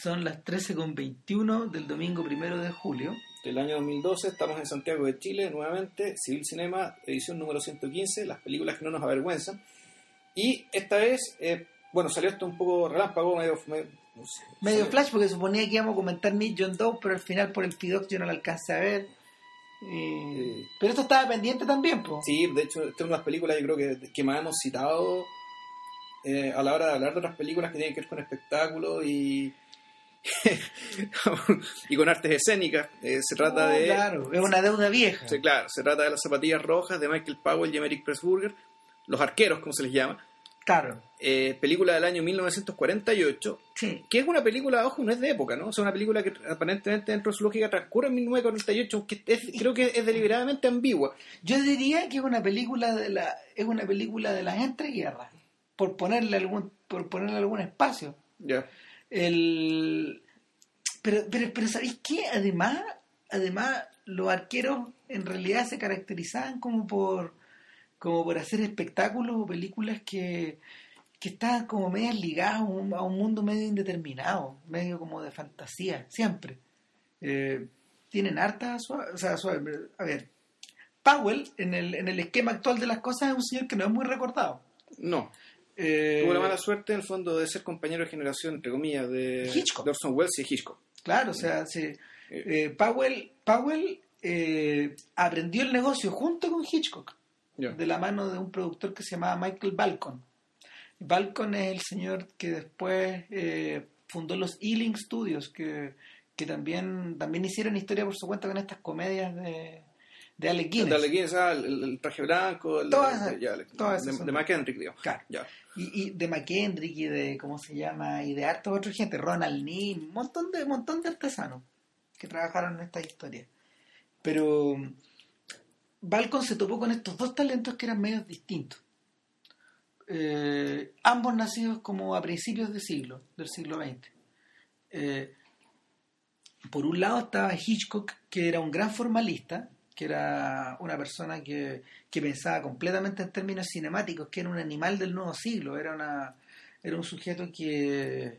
Son las 13.21 del domingo primero de julio. Del año 2012, estamos en Santiago de Chile, nuevamente, Civil Cinema, edición número 115, las películas que no nos avergüenzan. Y esta vez, eh, bueno, salió esto un poco relámpago, medio... medio, no sé, Medio flash porque suponía que íbamos a comentar Meet John Doe, pero al final por el Fidox yo no lo alcancé a ver. Eh. Pero esto estaba pendiente también, pues. Sí, de hecho, esta es una de las películas yo creo que, que más hemos citado eh, a la hora de hablar de otras películas que tienen que ver con espectáculos y, y con artes escénicas. Eh, se trata de... Oh, Claro, es una deuda vieja. Sí, claro, se trata de las zapatillas rojas de Michael Powell y Emerick Pressburger, los arqueros, como se les llama. Claro, Eh, película del año 1948, sí. que es una película, ojo, no es de época, ¿no? O sea, una película que aparentemente dentro de su lógica transcurre en 1948, aunque es- creo que es deliberadamente ambigua. Yo diría que es una película de la es una película de las entreguerras, por ponerle algún por ponerle algún espacio. Ya. El pero pero pero ¿sabéis qué? Además, además los arqueros en realidad se caracterizaban como por como por hacer espectáculos o películas que que estaban como medias ligadas a un, a un mundo medio indeterminado, medio como de fantasía, siempre. Eh, tienen harta suave, o sea, suave, a ver, Powell en el, en el esquema actual de las cosas es un señor que no es muy recordado. No. Eh, Tuvo la mala suerte, en el fondo, de ser compañero de generación, entre comillas, de, Hitchcock. Welles y Hitchcock. Claro, o sea, sí. Eh, Powell, Powell eh, aprendió el negocio junto con Hitchcock, de la mano de un productor que se llamaba Michael Balcon. Balcon es el señor que después eh, fundó los Ealing Studios, que, que también, también hicieron historia por su cuenta con estas comedias de, de Alec Guinness. Dale, ¿quién es? Ah, el, el traje blanco, el, Todas el- esas- ya, el- todas de, de McKendrick, digamos. Claro. Ya. Y, y de McKendrick y de, ¿cómo se llama? Y de harta otra gente, Ronald Neal, un montón de, montón de artesanos que trabajaron en esta historia. Pero Balcon se topó con estos dos talentos que eran medios distintos. Eh, ambos nacidos como a principios de siglo, del siglo XX. Eh, por un lado estaba Hitchcock, que era un gran formalista, que era una persona que, que pensaba completamente en términos cinemáticos, que era un animal del nuevo siglo, era, una, era un sujeto que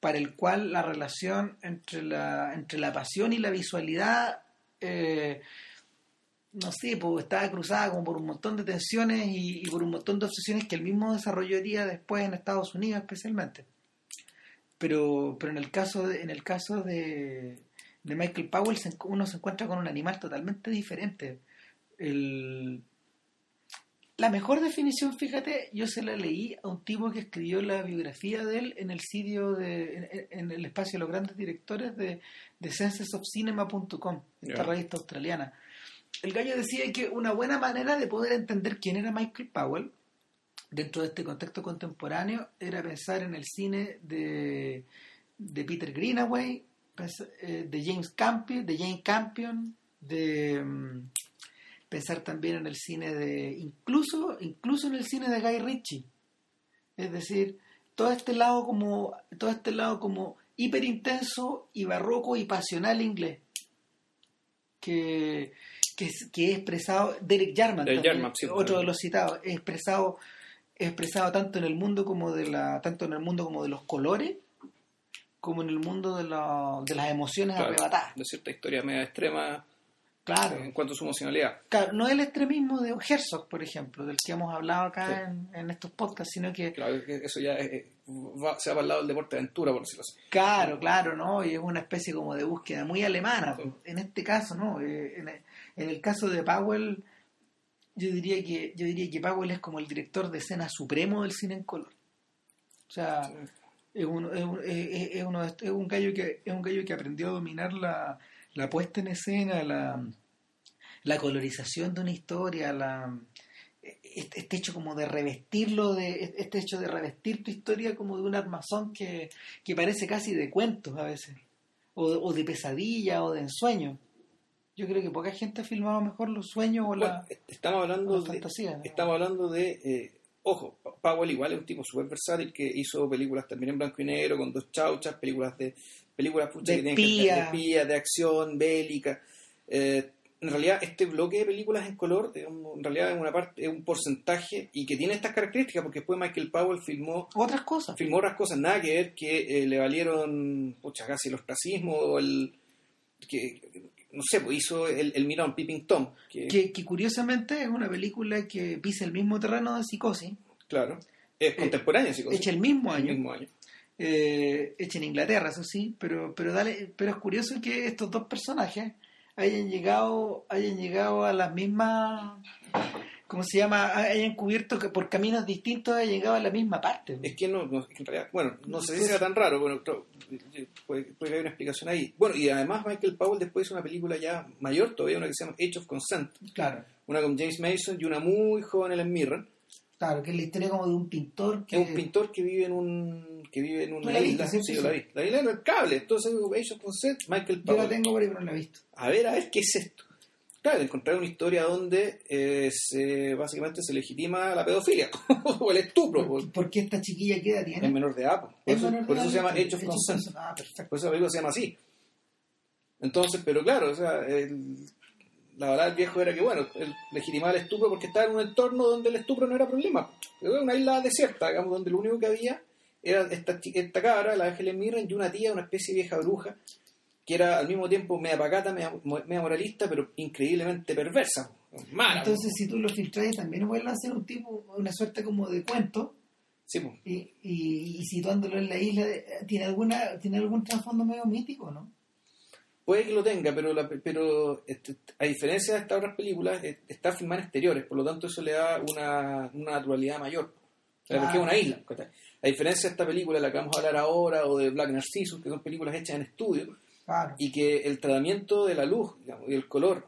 para el cual la relación entre la, entre la pasión y la visualidad, eh, no sé, pues, estaba cruzada como por un montón de tensiones y, por un montón de obsesiones que él mismo desarrollaría después en Estados Unidos especialmente. Pero, pero en el caso de, en el caso de, de Michael Powell se uno se encuentra con un animal totalmente diferente. El- la mejor definición, fíjate, yo se la leí a un tipo que escribió la biografía de él en el sitio de, en, en el espacio de los grandes directores de, de esta revista australiana. El gallo decía que una buena manera de poder entender quién era Michael Powell dentro de este contexto contemporáneo era pensar en el cine de, de Peter Greenaway, pens- eh, de James Campion, de Jane Campion, de mm, pensar también en el cine de incluso incluso en el cine de Guy Ritchie. Es decir, todo este lado como todo este lado como hiper intenso y barroco y pasional inglés que que, que he expresado Derek Jarman, Derek también, Jarman, sí, otro de los citados, he expresado he expresado tanto en el mundo como de la tanto en el mundo como de los colores como en el mundo de, la- de las emociones Claro, arrebatadas. de cierta historia media extrema Claro. en cuanto a su emocionalidad. Claro, no el extremismo de Herzog, por ejemplo, del que hemos hablado acá Sí. en, en estos podcasts, sino que, Claro, eso ya es- va- se va para el lado del deporte de aventura, por decirlo así. claro, claro, ¿no? Y es una especie como de búsqueda muy alemana. Sí. En este caso, ¿no? Eh, En el, en el caso de Powell, yo diría que yo diría que Powell es como el director de escena supremo del cine en color. O sea, es un, es un, es- es uno es un gallo que es un gallo que aprendió a dominar la, la puesta en escena, la, la colorización de una historia, la este, este hecho como de revestirlo de este hecho de revestir tu historia como de un armazón que, que parece casi de cuentos a veces o, o de pesadilla o de ensueño yo creo que poca gente ha filmado mejor los sueños o la, Bueno, estamos o hablando de, fantasía ¿no? estamos hablando de eh, ojo, Powell igual es un tipo súper versátil que hizo películas también en blanco y negro con dos chauchas, películas de películas pucha, De que tienen que- de acción, bélica. Eh, en realidad este bloque de películas en color en realidad es una parte es un porcentaje y que tiene estas características porque después Michael Powell filmó Otras cosas. filmó otras cosas nada que ver que eh, le valieron pucha, casi el ostracismo o el que no sé pues hizo el, el Mirón Peeping Tom que, Que, que curiosamente es una película que pisa el mismo terreno de psicosis, claro es contemporánea sí, hecha el mismo el año, mismo año eh, hecha en Inglaterra, eso sí, pero, pero, dale, pero es curioso que estos dos personajes hayan llegado, hayan llegado a las mismas, ¿cómo se llama? Hayan cubierto que por caminos distintos hayan llegado a la misma parte. es que no, no- en realidad, bueno, no si sea tan raro, bueno, creo- puede, puede haber una explicación ahí. Bueno, y además Michael Powell después hizo una película ya mayor todavía, una que se llama Age of Consent, Claro, una con James Mason y una muy joven Ellen Mirren, claro, que es la historia como de un pintor que... es un pintor que vive en un que vive en una la isla, sí, yo la vi, la isla en el cable, entonces of Consent, Michael Yo la Powell. tengo por ahí, pero no la he visto. A ver, a ver, ¿qué es esto? Claro, encontrar una historia donde eh, se, básicamente se legitima la pedofilia o el estupro, ¿Por, qué esta chiquilla queda es tiene? menor de edad. Por Es eso, menor de eso edad, se llama of Consent. Consent. Ah, perfecto. Por eso la película se llama así. Entonces, pero claro, o sea, el- la verdad del viejo era que, bueno, él legitimaba el estupro porque estaba en un entorno donde el estupro no era problema. Era una isla desierta, digamos, donde lo único que había era esta, esta cabra, la Helen Mirren, y una tía, una especie de vieja bruja, que era al mismo tiempo media pacata, media, media moralista, pero increíblemente perversa. Mala. Entonces, si tú lo filtras, también vuelve a ser un tipo, una suerte como de cuento, Sí, pues. y, y, y situándolo en la isla, eh, ¿tiene alguna tiene algún trasfondo medio mítico, no? Puede que lo tenga, pero, la- pero este, a diferencia de estas otras películas, está filmada en exteriores, por lo tanto eso le da una, una naturalidad mayor. Porque es una isla. A diferencia de esta película, la que vamos a hablar ahora, o de Black Narcissus, que son películas hechas en estudio, Claro. y que el tratamiento de la luz digamos, y el color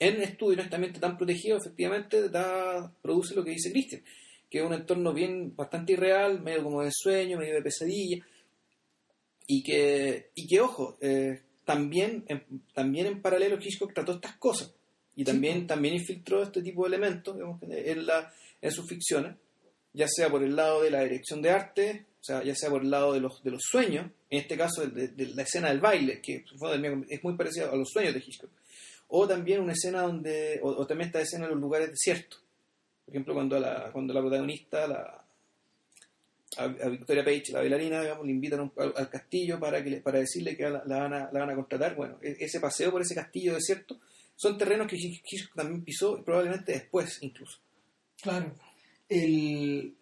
en estudio, en este ambiente tan protegido, efectivamente da, produce lo que dice Christian, que es un entorno bien bastante irreal, medio como de sueño, medio de pesadilla, y que, y que ojo, eh, también, en, también en paralelo Hitchcock trató estas cosas, y también, también infiltró este tipo de elementos digamos, en, la, en sus ficciones, ya sea por el lado de la dirección de arte, o sea, ya sea por el lado de los, de los sueños, en este caso de, de la escena del baile, que es muy parecida a los sueños de Hitchcock, o también una escena donde, o, o también esta escena en los lugares desiertos, por ejemplo, cuando la, cuando la protagonista, la, a, a Victoria Page, la bailarina, digamos, le invitan un- al, al castillo para, que para decirle que la, la van a, la van a contratar, bueno, e- ese paseo por ese castillo desierto son terrenos que Hitchcock también pisó, probablemente después incluso. Claro. El,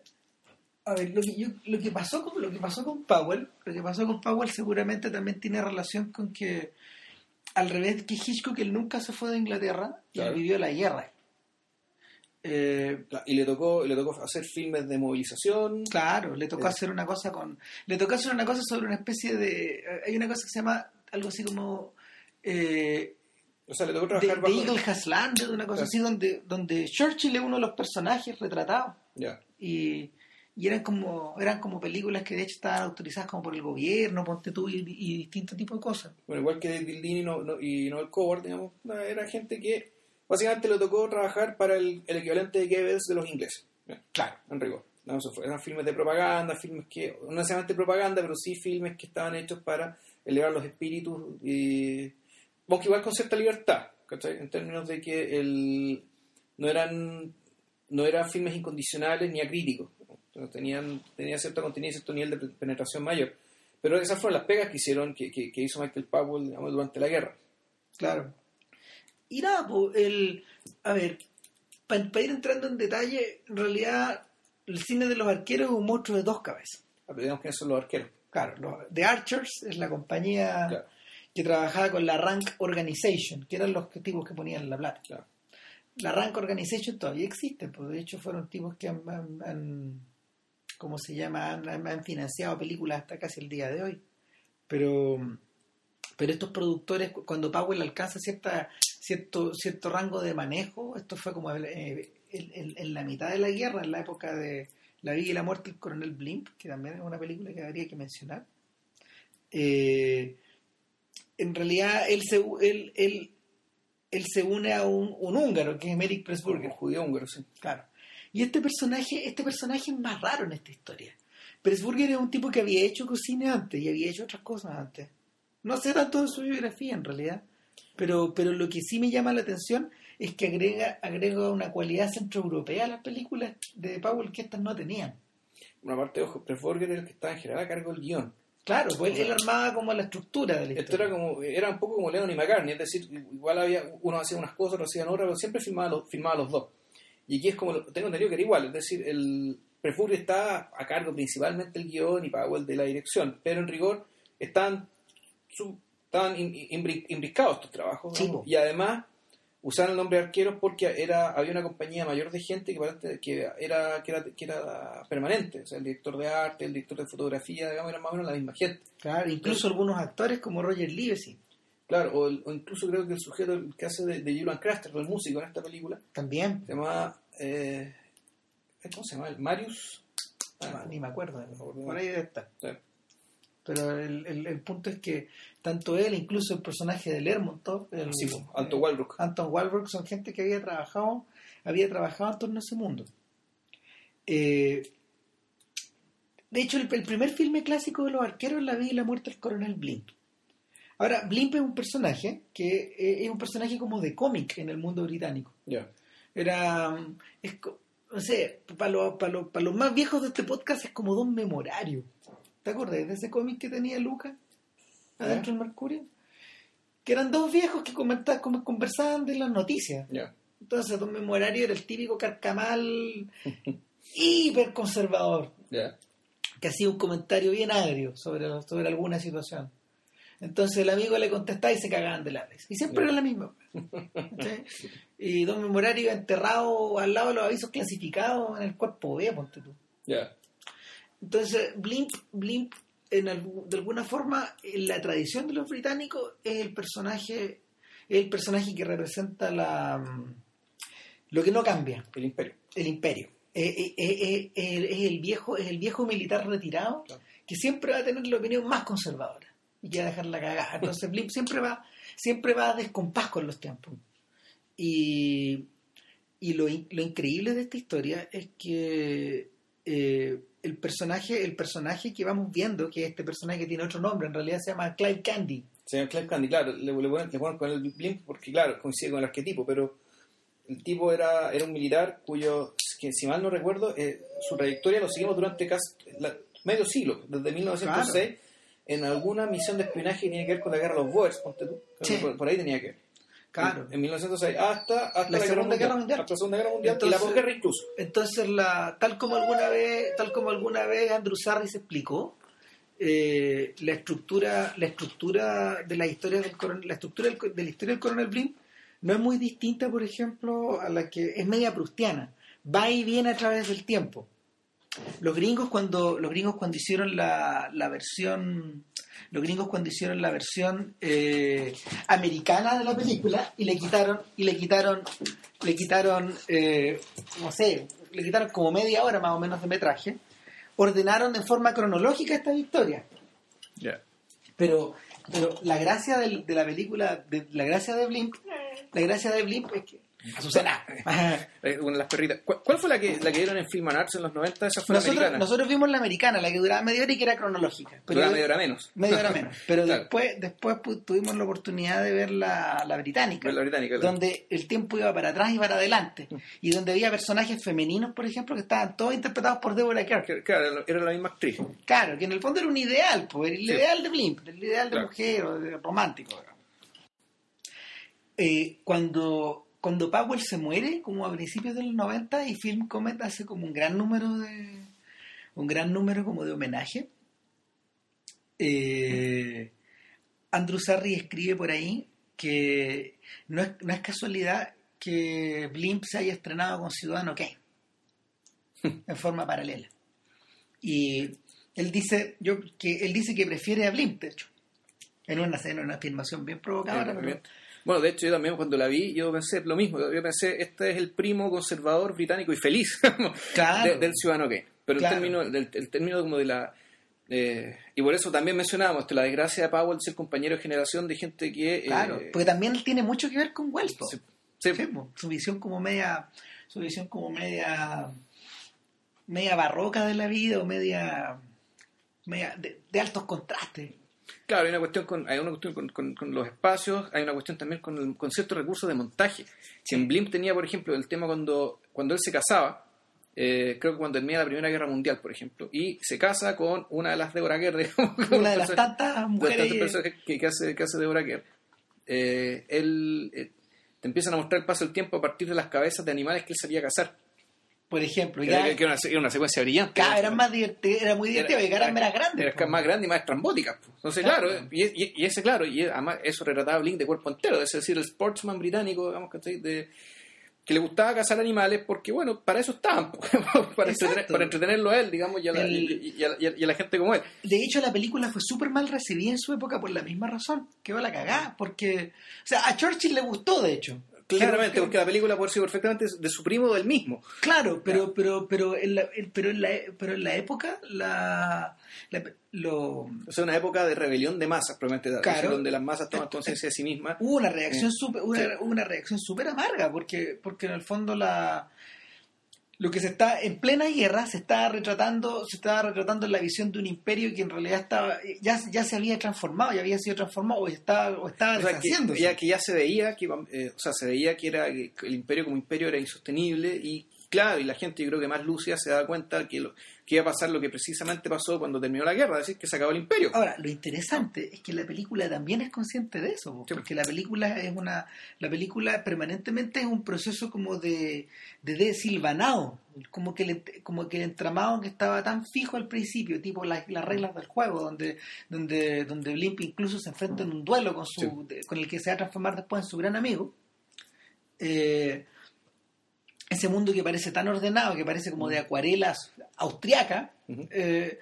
a ver, lo que, yo- lo, que pasó con, lo que pasó con Powell, lo que pasó con Powell seguramente también tiene relación con que, al revés que Hitchcock, él nunca se fue de Inglaterra y él vivió la guerra. Eh, Y le tocó, le tocó hacer filmes de movilización, claro, le tocó Eh. hacer una cosa con... Le tocó hacer una cosa sobre una especie de... Hay una cosa que se llama algo así como... Eh, o sea, le tocó de, trabajar de bajo... Eagle Has Landed, una cosa Claro. así, donde, donde Churchill es uno de los personajes retratados. Ya. y, y eran como eran como películas que de hecho estaban autorizadas como por el gobierno, ponte tú y, y distintos tipos de cosas. Bueno, igual que y, no, no- y Noel Coward, digamos, era gente que básicamente le tocó trabajar para el, el equivalente de Goebbels de los ingleses. Claro. En rigor. No. Eran filmes de propaganda, filmes que, no necesariamente propaganda, pero sí filmes que estaban hechos para elevar los espíritus y, aunque igual con cierta libertad, ¿cachai? En términos de que el, no eran no eran filmes incondicionales ni acríticos. ¿no? Tenían, tenía cierto contenido y cierto nivel de penetración mayor. Pero esas fueron las pegas que hicieron, que, que, que hizo Michael Powell digamos, durante la guerra. Claro. Y nada, pues, el, a ver, para ir entrando en detalle, en realidad el cine de los arqueros es un monstruo de dos cabezas. Digamos que son los arqueros. Claro, los, The Archers es la compañía Claro. que trabajaba con la Rank Organization, que eran los tipos que ponían la plata. Claro. La Rank Organization todavía existe, pues de hecho fueron tipos que han, han- han- ¿cómo se llama? Han, han- financiado películas hasta casi el día de hoy. Pero, pero estos productores, cu- cuando Powell alcanza cierta, cierto, cierto rango de manejo, esto fue como el- eh, el- el- en la mitad de la guerra, en la época de La vida y la muerte del coronel Blimp, que también es una película que habría que mencionar. Eh, en realidad él se, él, él, él se une a un, un húngaro, que es Un Pressburger. judío húngaro, sí. Claro. Y este personaje, este personaje es más raro en esta historia. Pressburger es un tipo que había hecho cine antes y había hecho otras cosas antes. No sé tanto de su biografía en realidad, Pero, pero lo que sí me llama la atención es que agrega, agrega una cualidad centroeuropea a las películas de Powell que estas no tenían. Una parte, ojo, Pressburger era el que estaba en general a cargo del guion. Claro, pues él armaba como la estructura de la Esto era como, era un poco como Lennon y McCartney, es decir, igual había, uno hacía unas cosas, otro hacía otras, pero siempre filmaba los, los dos. Y aquí es como, tengo entendido que era igual, es decir, el Prefurri está a cargo principalmente del guion y Powell de la dirección, pero en rigor están, su, estaban imbricados estos trabajos. y además usaron el nombre de arqueros porque era había una compañía mayor de gente que, que, era, que, era, que era permanente. O sea, el director de arte, el director de fotografía, digamos, eran más o menos la misma gente. Claro, incluso algunos actores como Roger Livesey. Claro, o, incluso creo que el sujeto que hace de, de Julian Craster, el músico en esta película. También. Se llama. Eh, ¿Cómo se llama? Marius. Ah, ni me acuerdo. Por ahí debe estar. Pero el, el, punto es que tanto él, incluso el personaje de Lermontov, el, Anton Walbrook. Anton Walbrook son gente que había trabajado, había trabajado en torno a ese mundo. Eh, de hecho, el, primer filme clásico de los arqueros es La vida y la muerte del coronel Blimp. Ahora, Blimp es un personaje que eh, es un personaje como de cómic en el mundo británico. Era, es, no sé, para, para, para los más viejos de este podcast es como don memorario. ¿Te acuerdas de ese cómic que tenía Lucas adentro del Mercurio? Que eran dos viejos que comentaban, conversaban de las noticias. Entonces, Don Memorario era el típico carcamal hiper conservador. Que hacía un comentario bien agrio sobre, sobre alguna situación. Entonces el amigo le contestaba y se cagaban de la vez. Y siempre era la misma. Y Don Memorario enterrado al lado de los avisos clasificados en el cuerpo B, ponte tú. Entonces, Blimp, Blimp en de alguna forma, en la tradición de los británicos, es el personaje, el personaje que representa la lo que no cambia. El imperio. El imperio. Eh, eh, eh, es, el viejo, es el viejo militar retirado que siempre va a tener la opinión más conservadora y quiere dejar la cagada. Entonces Blimp siempre va, siempre va a descompás con los tiempos. Y, y lo, lo increíble de esta historia es que el personaje, el personaje que vamos viendo, que este personaje que tiene otro nombre, en realidad se llama Clive Candy. Se llama Clive Candy, claro, le, ponen, con el blimp porque, claro, coincide con el arquetipo, pero el tipo era, era un militar cuyo, que si mal no recuerdo, eh, su trayectoria lo seguimos durante casi medio siglo, desde 1906, en alguna misión de espionaje que tenía que ver con la guerra de los Boers, por, ahí tenía que ver. Claro. En 1906 hasta, hasta la, Segunda Guerra Mundial. Hasta la Segunda Guerra Mundial y la posguerra incluso. Entonces, la, tal como alguna vez, tal como alguna vez Andrew Sarri se explicó, eh, la estructura, la estructura de la historia del coronel, la estructura de la historia del coronel Blimp no es muy distinta, por ejemplo, a la que es media prustiana. Va y viene a través del tiempo. Los gringos cuando los gringos cuando hicieron la, la versión los gringos cuando hicieron la versión eh, americana de la película y le quitaron y le quitaron le quitaron eh, no sé le quitaron como media hora más o menos de metraje ordenaron de forma cronológica esta victoria pero pero la gracia de, la película de, la gracia de Blimp la gracia de Blimp es que Azucena. Eh, una de las perritas. ¿Cuál, fue la que, la que dieron en Film and Arts en los 90? Esa fue nosotros, la americana. Nosotros vimos la americana, la que duraba media hora y que era cronológica. Pero duraba media hora menos. Media hora menos. Pero después, después tuvimos la oportunidad de ver la, la británica. La británica donde el tiempo iba para atrás y para adelante. Y donde había personajes femeninos, por ejemplo, que estaban todos interpretados por Deborah Kerr. Claro, era la misma actriz. Claro, que en el fondo era un ideal, pues, el ideal de Blimp, el ideal de mujer o de romántico. Eh, cuando cuando Powell se muere, como a principios de los 90, y Film Comet hace como un gran número de. un gran número como de homenaje. Eh, Andrew Sarri escribe por ahí que no es, no es casualidad que Blimp se haya estrenado con Ciudadano Kane en forma paralela. Y él dice, yo, que él dice que prefiere a Blimp, de hecho. En una, en una afirmación bien provocadora. Bueno, de hecho yo también cuando la vi, yo pensé lo mismo. Yo pensé, este es el primo conservador británico y feliz del ciudadano que. Pero el, término, del, el término como de la... Eh, y por eso también mencionábamos la desgracia de Powell ser compañero de generación de gente que... Eh, claro, porque también tiene mucho que ver con Wells. su visión como media... Su visión como media... Media barroca de la vida o media... media de, altos contrastes. Claro, hay una cuestión con, hay una cuestión con, con- con los espacios, hay una cuestión también con, el, con ciertos recursos de montaje. Si en Blimp tenía, por ejemplo, el tema cuando, cuando él se casaba, eh, creo que cuando termina la Primera Guerra Mundial, por ejemplo, y se casa con una de las Deborah Kerr, digamos, Una de las tantas de las mujeres. tantas personas que, que hace, que hace Deborah. Eh, él, eh, te empiezan a mostrar el paso del tiempo a partir de las cabezas de animales que él sabía cazar. Por ejemplo, ya, era, que era una, era una secuencia brillante. cada eran más divertidas, era muy divertido, porque eran más grandes. Era po. más grande y más estrambótica. po. Entonces, Claro. claro, y, y- y ese, claro, y además eso retrataba Blink de cuerpo entero, es decir, el sportsman británico, digamos, que le gustaba cazar animales porque, bueno, para eso estaban, para, entretener- para entretenerlo a él, digamos, y a, la, El- y- y a la- y a- y a la gente como él. De hecho, la película fue súper mal recibida en su época por la misma razón. Quedó la cagada, porque... O sea, a Churchill le gustó, de hecho. Claramente, porque la película puede ser perfectamente de su primo o del mismo. Claro, pero, pero, pero, en la, pero, en la, pero en la época, la, la- lo, O sea, una época de rebelión de masas, probablemente, Claro. donde las masas toman conciencia de sí mismas. hubo una reacción Eh, súper una, sí. una reacción súper amarga porque porque en el fondo la lo que se está en plena guerra se está retratando se estaba retratando en la visión de un imperio que en realidad estaba ya, ya se había transformado ya había sido transformado o estaba o estaba O sea, que ya, que ya se veía que, eh, o sea, se veía que era que el imperio como imperio era insostenible y claro, y la gente yo creo que más lúcida se da cuenta que, lo, que iba a pasar lo que precisamente pasó cuando terminó la guerra, es decir, que se acabó el imperio. Ahora, lo interesante es que la película también es consciente de eso, Sí. porque la película es una, la película permanentemente es un proceso como de, de desilvanado, como que, el, como que el entramado que estaba tan fijo al principio, tipo las, las reglas del juego, donde, donde, donde Blimp incluso se enfrenta en un duelo con su, Sí. con el que se va a transformar después en su gran amigo. Eh, ese mundo que parece tan ordenado, que parece como de acuarelas austriaca, eh,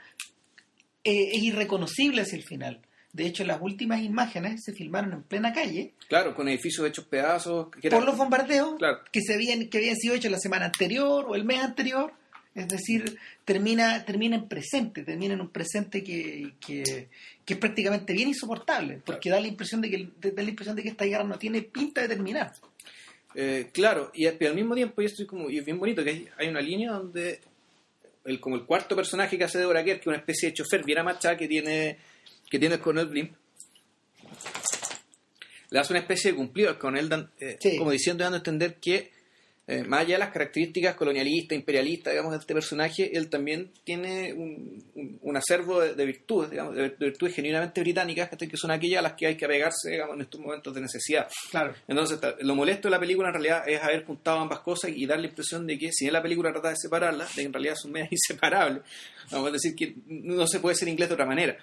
eh, es irreconocible hacia el final. De hecho, las últimas imágenes se filmaron en plena calle Claro, con edificios hechos pedazos. Que era- por los bombardeos Claro. que se habían que habían sido hechos la semana anterior o el mes anterior. Es decir, termina, termina en presente, termina en un presente que, que, que es prácticamente bien insoportable, porque da la impresión de que da la impresión de que esta guerra no tiene pinta de terminar. Eh, claro, y al, pero al mismo tiempo, y esto es, como, y es bien bonito, que hay, hay una línea donde el, como el cuarto personaje que hace de Kerr, que es una especie de chofer bien amachado que tiene, que tiene el coronel Blimp, le hace una especie de cumplido al coronel, dan- eh, Sí. como diciendo, dando a entender que eh, más allá de las características colonialistas, imperialistas, digamos, de este personaje, él también tiene un, un- un acervo de, de virtudes, digamos, de, de virtudes genuinamente británicas, que son aquellas a las que hay que apegarse, digamos, en estos momentos de necesidad. Claro. Entonces, lo molesto de la película en realidad es haber juntado ambas cosas y dar la impresión de que si bien la película trata de separarlas, de que en realidad son medias inseparables. Vamos a decir que no se puede ser inglés de otra manera.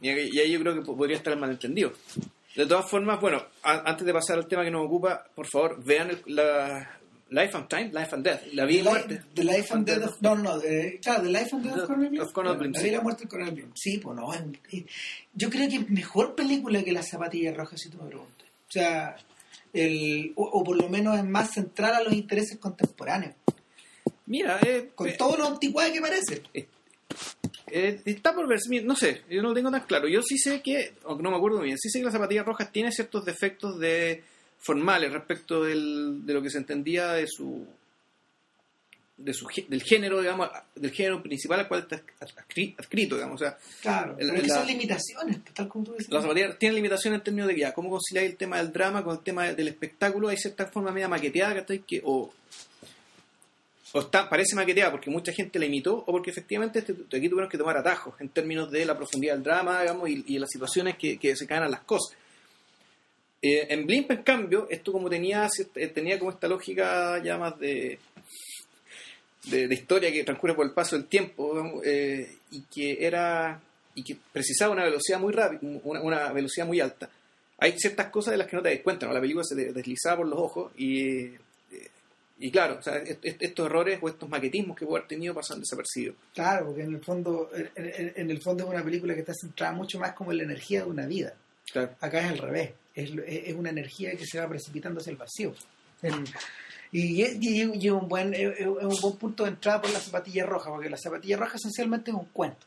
Y ahí y ahí yo creo que po- podría estar el malentendido. De todas formas, bueno, a- antes de pasar al tema que nos ocupa, por favor, vean el- la Life and Time, Life and Death, la vida y muerte. Life- The Life and Death of... No, no, de- claro, The Life and Death of. Cornel Blimp, La vida y la muerte de Cornel Blimp. Sí, pues no. Yo creo que es mejor película que Las Zapatillas Rojas, si tú me preguntas. O sea, el, o, o por lo menos es más central a los intereses contemporáneos. Mira, eh, Con eh, todo lo anticuado que parece. Eh, está por ver, no sé, yo no lo tengo tan claro. Yo sí sé que, aunque no me acuerdo bien, sí sé que las zapatillas rojas tiene ciertos defectos de formales respecto del, de lo que se entendía de su de su del género, digamos, del género principal al cual está adscri- adscrito, digamos, o sea, Claro. El- pero es que la- son limitaciones, tal como tú dices. las zapatillas tienen limitaciones en términos de ya, cómo conciliar el tema del drama con el tema del espectáculo, hay cierta forma media maqueteada, que o o está, parece maqueteada porque mucha gente la imitó o porque efectivamente este, aquí tuvieron que tomar atajos en términos de la profundidad del drama digamos, y, y las situaciones que, se caen a las cosas. Eh, en Blimp, en cambio, esto como tenía, eh, tenía como esta lógica ya más de, de, historia que transcurre por el paso del tiempo eh, y que era y que precisaba una velocidad muy rápida, una, velocidad muy alta. Hay ciertas cosas de las que no te das cuenta, ¿no? La película se deslizaba por los ojos y, y claro, o sea, estos errores o estos maquetismos que puede haber tenido pasan desapercibidos. Claro, porque en el fondo en, el fondo es una película que está centrada mucho más como en la energía de una vida. Claro. Acá es al revés. Es, es una energía que se va precipitando hacia el vacío. En- y un buen es un buen punto de entrada por la zapatilla roja, porque la zapatilla roja esencialmente es un cuento.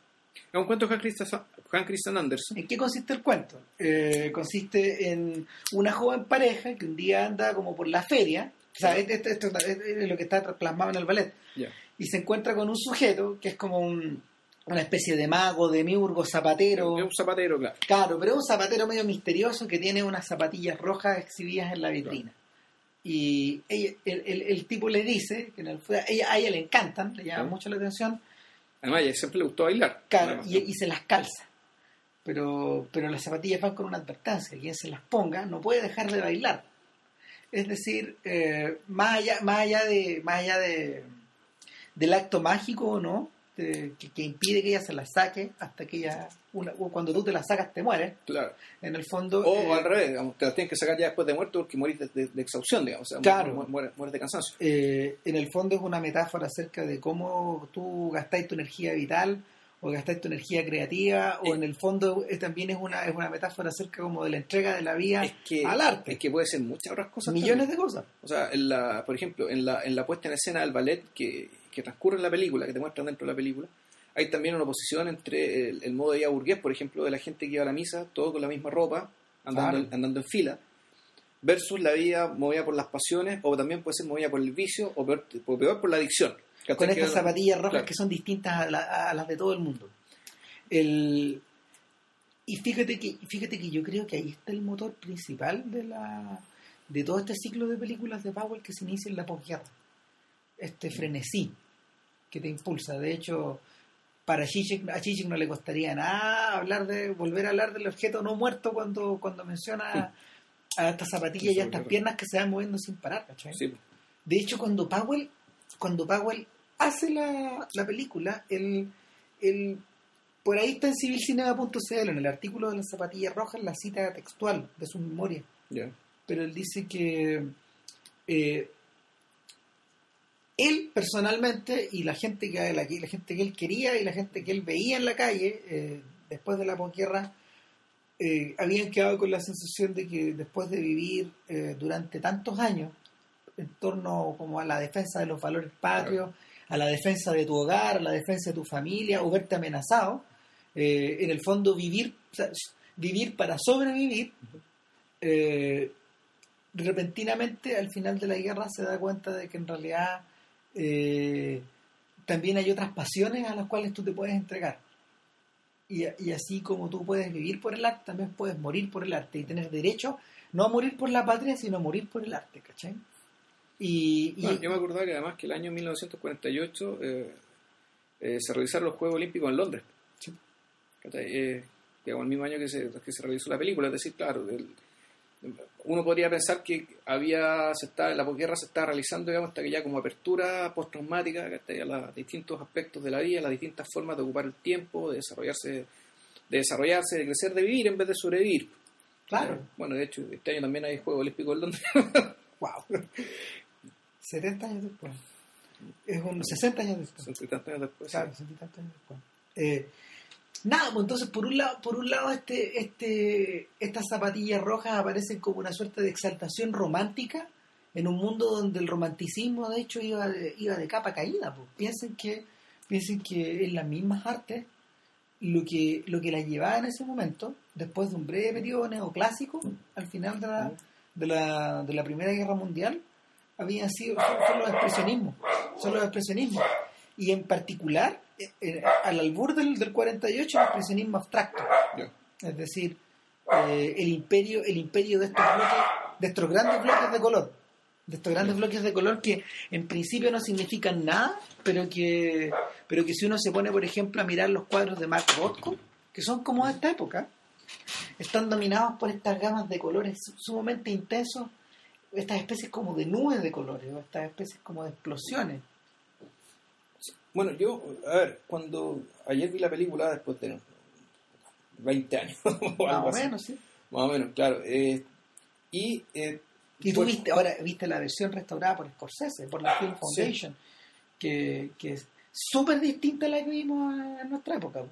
Es un cuento de Hans Christian Andersen. ¿En qué consiste el cuento? Eh, consiste en una joven pareja que un día anda como por la feria, o sea, esto, esto- esto es lo que está plasmado en el ballet, Ya. y se encuentra con un sujeto que es como un, una especie de mago, de miurgo, zapatero. Es un zapatero, claro. Claro, pero es un zapatero medio misterioso que tiene unas zapatillas rojas exhibidas en la vitrina. Y ella- el, el- el tipo le dice que en el, ella, a ella le encantan, le llama mucho la atención, Además, a ella siempre le gustó bailar. claro, y, y se las calza. Pero, pero las zapatillas van con una advertencia, quien se las ponga no puede dejar de bailar. Es decir, eh, más allá, más allá de, más allá de del acto mágico o no, de- que, que impide que ella se las saque hasta que ella, una- cuando tú te las sacas te mueres. Claro. En el fondo, O eh, al revés, digamos, te las tienes que sacar ya después de muerto porque morís de, de- de exhaustión, digamos. O sea, Claro. mu- mueres, mueres de cansancio. eh, en el fondo es una metáfora acerca de cómo tú gastáis tu energía vital o gastáis tu energía creativa o en el fondo también es una, es una metáfora acerca como de la entrega de la vida Es que, al arte. es que puede ser muchas otras cosas. millones también. de cosas. O sea, en la, por ejemplo, en la, en la puesta en escena del ballet que, que transcurre en la película, que te muestran dentro de la película, hay también una oposición entre el, el modo de vida burgués, por ejemplo, de la gente que iba a la misa, todo con la misma ropa, andando, Claro. andando en fila, versus la vida movida por las pasiones, o también puede ser movida por el vicio, o peor, o peor por la adicción. Con estas zapatillas rojas claro. que son distintas a, la- a las de todo el mundo. El, y fíjate que, fíjate que yo creo que ahí está el motor principal de la de todo este ciclo de películas de Powell que se inicia en la posguerra. Este frenesí que te impulsa. De hecho, para Zizek, a Zizek no le costaría nada hablar de volver a hablar del objeto no muerto cuando, cuando menciona a estas zapatillas y a estas piernas que se van moviendo sin parar. ¿cachai? Sí, De hecho, cuando Powell, cuando Powell hace la, la película, él, él- por ahí está en civilcinema.cl, en el artículo de las zapatillas rojas, la cita textual de su memoria. Pero él dice que eh, él personalmente y la gente que la, la gente que él quería y la gente que él veía en la calle eh, después de la posguerra eh, habían quedado con la sensación de que después de vivir eh, durante tantos años en torno como a la defensa de los valores patrios, a la defensa de tu hogar, a la defensa de tu familia, o verte amenazado, eh, en el fondo vivir, vivir para sobrevivir, eh, repentinamente al final de la guerra se da cuenta de que en realidad eh, también hay otras pasiones a las cuales tú te puedes entregar. Y, y así como tú puedes vivir por el arte, también puedes morir por el arte y tener derecho no a morir por la patria, sino a morir por el arte, ¿cachai? Y, y- Bueno, yo me acordaba que además que el año 1948 eh, eh, se realizaron los Juegos Olímpicos en Londres. ¿Cachai? Eh, digamos, el mismo año que se, que se realizó la película. Es decir, claro, el- uno podría pensar que había se está, la posguerra se está realizando digamos, hasta que ya como apertura postraumática a los distintos aspectos de la vida, las distintas formas de ocupar el tiempo, de desarrollarse, de desarrollarse, de crecer, de vivir en vez de sobrevivir. claro, Bueno, de hecho, este año también hay Juegos Olímpicos en Londres. wow. 70 años después. Es un 60 años después. Son tantos años después. Claro, 60 y tantos años después. Eh, nada, pues entonces por un lado, por un lado este, este, estas zapatillas rojas aparecen como una suerte de exaltación romántica en un mundo donde el romanticismo de hecho iba de, iba de capa caída. Pues. Piensen que, piensen que en las mismas artes lo que, lo que las llevaba en ese momento, después de un breve periodo neoclásico, al final de la, de la, de la Primera Guerra Mundial, habían sido son, son los expresionismos, son los expresionismos. Y en particular, eh, eh, al albur del, del 48, el expresionismo abstracto. Es decir, eh, el imperio el imperio de estos bloques, de estos grandes bloques de color. De estos grandes bloques de color que en principio no significan nada, pero que, pero que si uno se pone, por ejemplo, a mirar los cuadros de Mark Rothko, que son como de esta época, están dominados por estas gamas de colores sumamente intensos, estas especies como de nubes de colores, o estas especies como de explosiones. Bueno, yo, a ver, cuando ayer vi la película después de 20 años, o Más algo o así. menos, sí. Más o menos, claro. eh, y eh, Y tú viste, ahora viste la versión restaurada por Scorsese, por la Film Foundation, que, que es súper distinta a la que vimos en nuestra época. o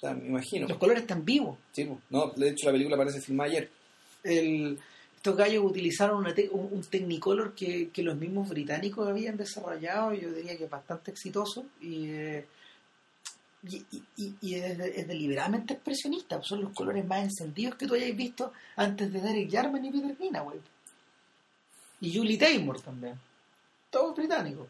sea, me imagino. Los colores están vivos. Sí, no, de hecho la película parece filmada ayer. El, estos gallos utilizaron una te- un, un Technicolor que, que los mismos británicos habían desarrollado, yo diría que bastante exitoso, y, eh, y, y- y- es, de- es deliberadamente expresionista, son los colores más encendidos que tú hayáis visto antes de Derek Jarman y Peter Greenaway. Y Julie Taymor también. Todos británicos.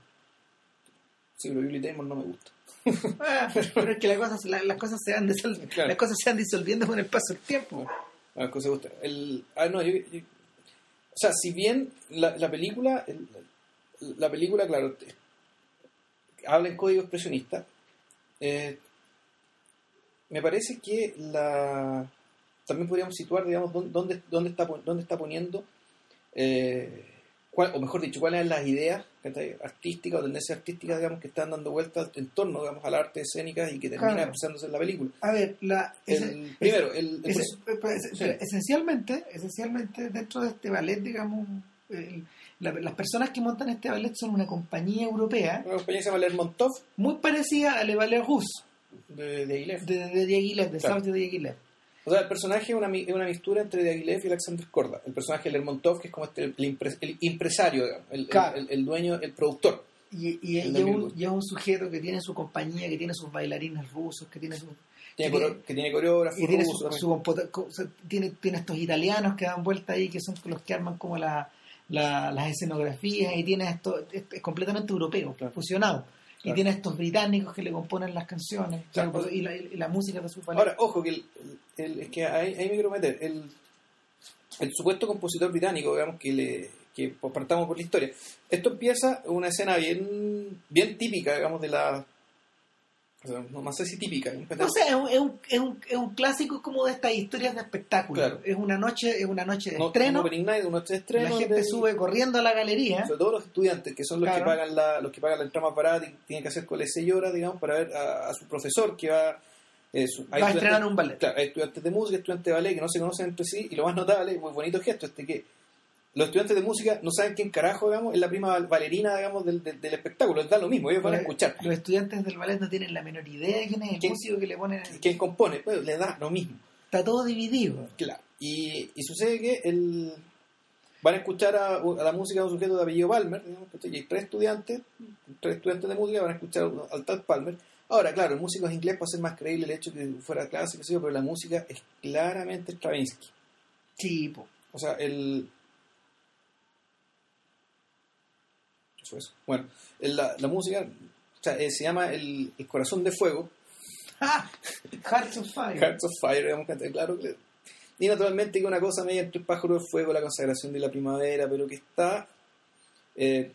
Sí, pero Julie Taymor no me gusta. Ah, pero es que las cosas, la- las cosas se van Claro. las cosas se van disolviendo con el paso del tiempo. A ver, cosa gusta. El, ah, no, yo, yo- o sea, si bien la, la película, el- la película, claro, habla en código expresionista, eh, me parece que la también podríamos situar, digamos, dónde, dónde, está, dónde está poniendo, eh, cuál- o mejor dicho, cuáles son las ideas artísticas o tendencias artísticas, digamos, que están dando vueltas en torno, digamos, al arte escénica y que termina Claro. expresándose en la película. A ver, la, ese- primero, el, el- ese- ese- sí. esencialmente, esencialmente dentro de este ballet, digamos, el- la- las personas que montan este ballet son una compañía europea una compañía que se llama Lermontov muy parecida a Le Ballet Russe de, de Aguilera. de, de Diaghilev, de Claro. O sea, el personaje es una, es una mixtura entre Diaghilev y Alexander Korda. El personaje de Lermontov, que es como este, el, impres- el empresario, el, el- Claro. el- el dueño, el productor. Y, es un, y es un sujeto que tiene su compañía, que tiene sus bailarines rusos, que tiene su, Tiene Que tiene- que tiene coreógrafo y tiene, su, ruso también. su sea, tiene, tiene estos italianos que dan vuelta ahí, que son los que arman como la, la- las escenografías, y tiene esto, es, es completamente europeo, Claro. fusionado. Y tiene estos británicos que le componen las canciones Claro. claro, y, la, y la música de su ballet. Ahora, ojo, que el, el- es que ahí, ahí me quiero meter. El, el supuesto compositor británico, digamos, que le que pues, partamos por la historia. Esto empieza una escena bien bien típica, digamos, de la... no, no sé si típica. ¿no? Sé, es un, es, un, es, un, es un clásico como de estas historias de espectáculo. Claro. Es una noche, es una noche de No- estreno, night, una noche de estreno. la gente de- sube corriendo a la galería. sobre todo los estudiantes que son los Claro. que pagan la los que pagan la entrada más barata y tienen que hacer coles 6 horas digamos para ver a, a su profesor que va eh, su- hay Va a estrenar un ballet. claro, hay estudiantes de música estudiantes de ballet que no se conocen entre sí y lo más notable muy bonito gesto este que los estudiantes de música no saben quién carajo digamos es la prima bailarina digamos del, del, del espectáculo les da lo mismo ellos van a escuchar Los estudiantes del ballet no tienen la menor idea de quién es el ¿Quién- músico que le pone. quién compone pues les da lo mismo Está todo dividido. Claro. Y, y sucede que el, van a escuchar a, a la música de un sujeto de apellido Palmer, y hay tres estudiantes, tres estudiantes de música van a escuchar al tal Palmer. Ahora, claro, el músico es inglés para ser más creíble el hecho que fuera clásico, pero la música es claramente Stravinsky. Sí, po. O sea, el... Bueno, la, la música o sea, eh, se llama el, el Corazón de Fuego, ¡Ah! Hearts of Fire. Hearts of Fire, digamos, que- claro. Y naturalmente que una cosa media entre el pájaro de fuego, la consagración de la primavera, pero que está. eh,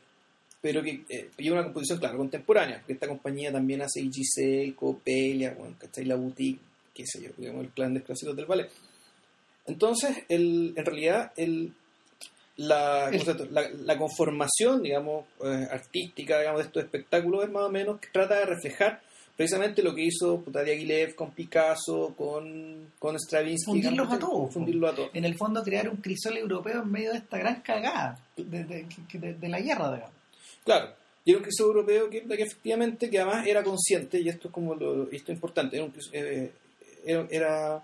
pero que. eh, y una composición, claro, contemporánea, porque esta compañía también hace IGC, Copelia, bueno, ¿cachai? La Boutique, qué sé yo, digamos, el clan de clásicos del ballet. Entonces, el, en realidad, el, la, la, la conformación, digamos, eh, artística, digamos, de estos espectáculos es más o menos que trata de reflejar precisamente lo que hizo puta, Diaghilev con Picasso, con, con Stravinsky. Fundirlos digamos, a todos, Fundirlo a todos. En el fondo, crear un crisol europeo en medio de esta gran cagada de, de- que- de- de la guerra, digamos. Claro. Y era un cristo europeo que, que efectivamente, que además era consciente, y esto es como lo, esto es importante, era, un Cristo- eh, era, era-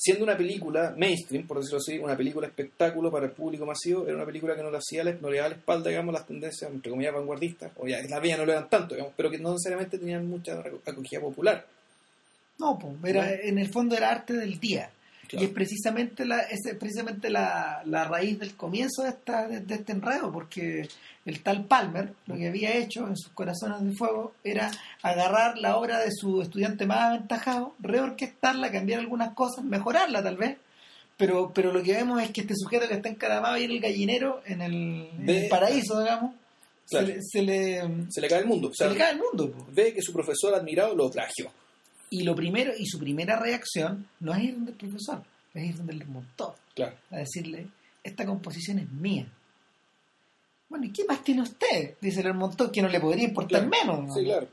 siendo una película mainstream, por decirlo así, una película espectáculo para el público masivo, era una película que no le hacía, no le daba la espalda, digamos, las tendencias, entre comillas, vanguardistas, o ya, las mías no lo eran tanto, digamos, pero que no necesariamente tenían mucha acogida popular. No, pues, era, No. en el fondo era arte del día. Claro. Y es precisamente la, es precisamente la, la raíz del comienzo de, esta, de, de este enredo, porque el tal Palmer lo que había hecho en sus corazones de fuego era agarrar la obra de su estudiante más aventajado, reorquestarla, cambiar algunas cosas, mejorarla tal vez. Pero, pero lo que vemos es que este sujeto que está encaramado ahí en el gallinero, en el, en Ve- el paraíso, digamos, Claro. se, le, se, le, Se le cae el mundo. O sea, se le cae el mundo. po. ve que su profesor admirado lo plagió. Y lo primero, y su primera reacción no es ir donde el profesor, es ir donde el Claro. a decirle, esta composición es mía. Bueno, ¿y qué más tiene usted? Dice el montón, que no le podría importar Claro. menos. ¿no? Sí, claro.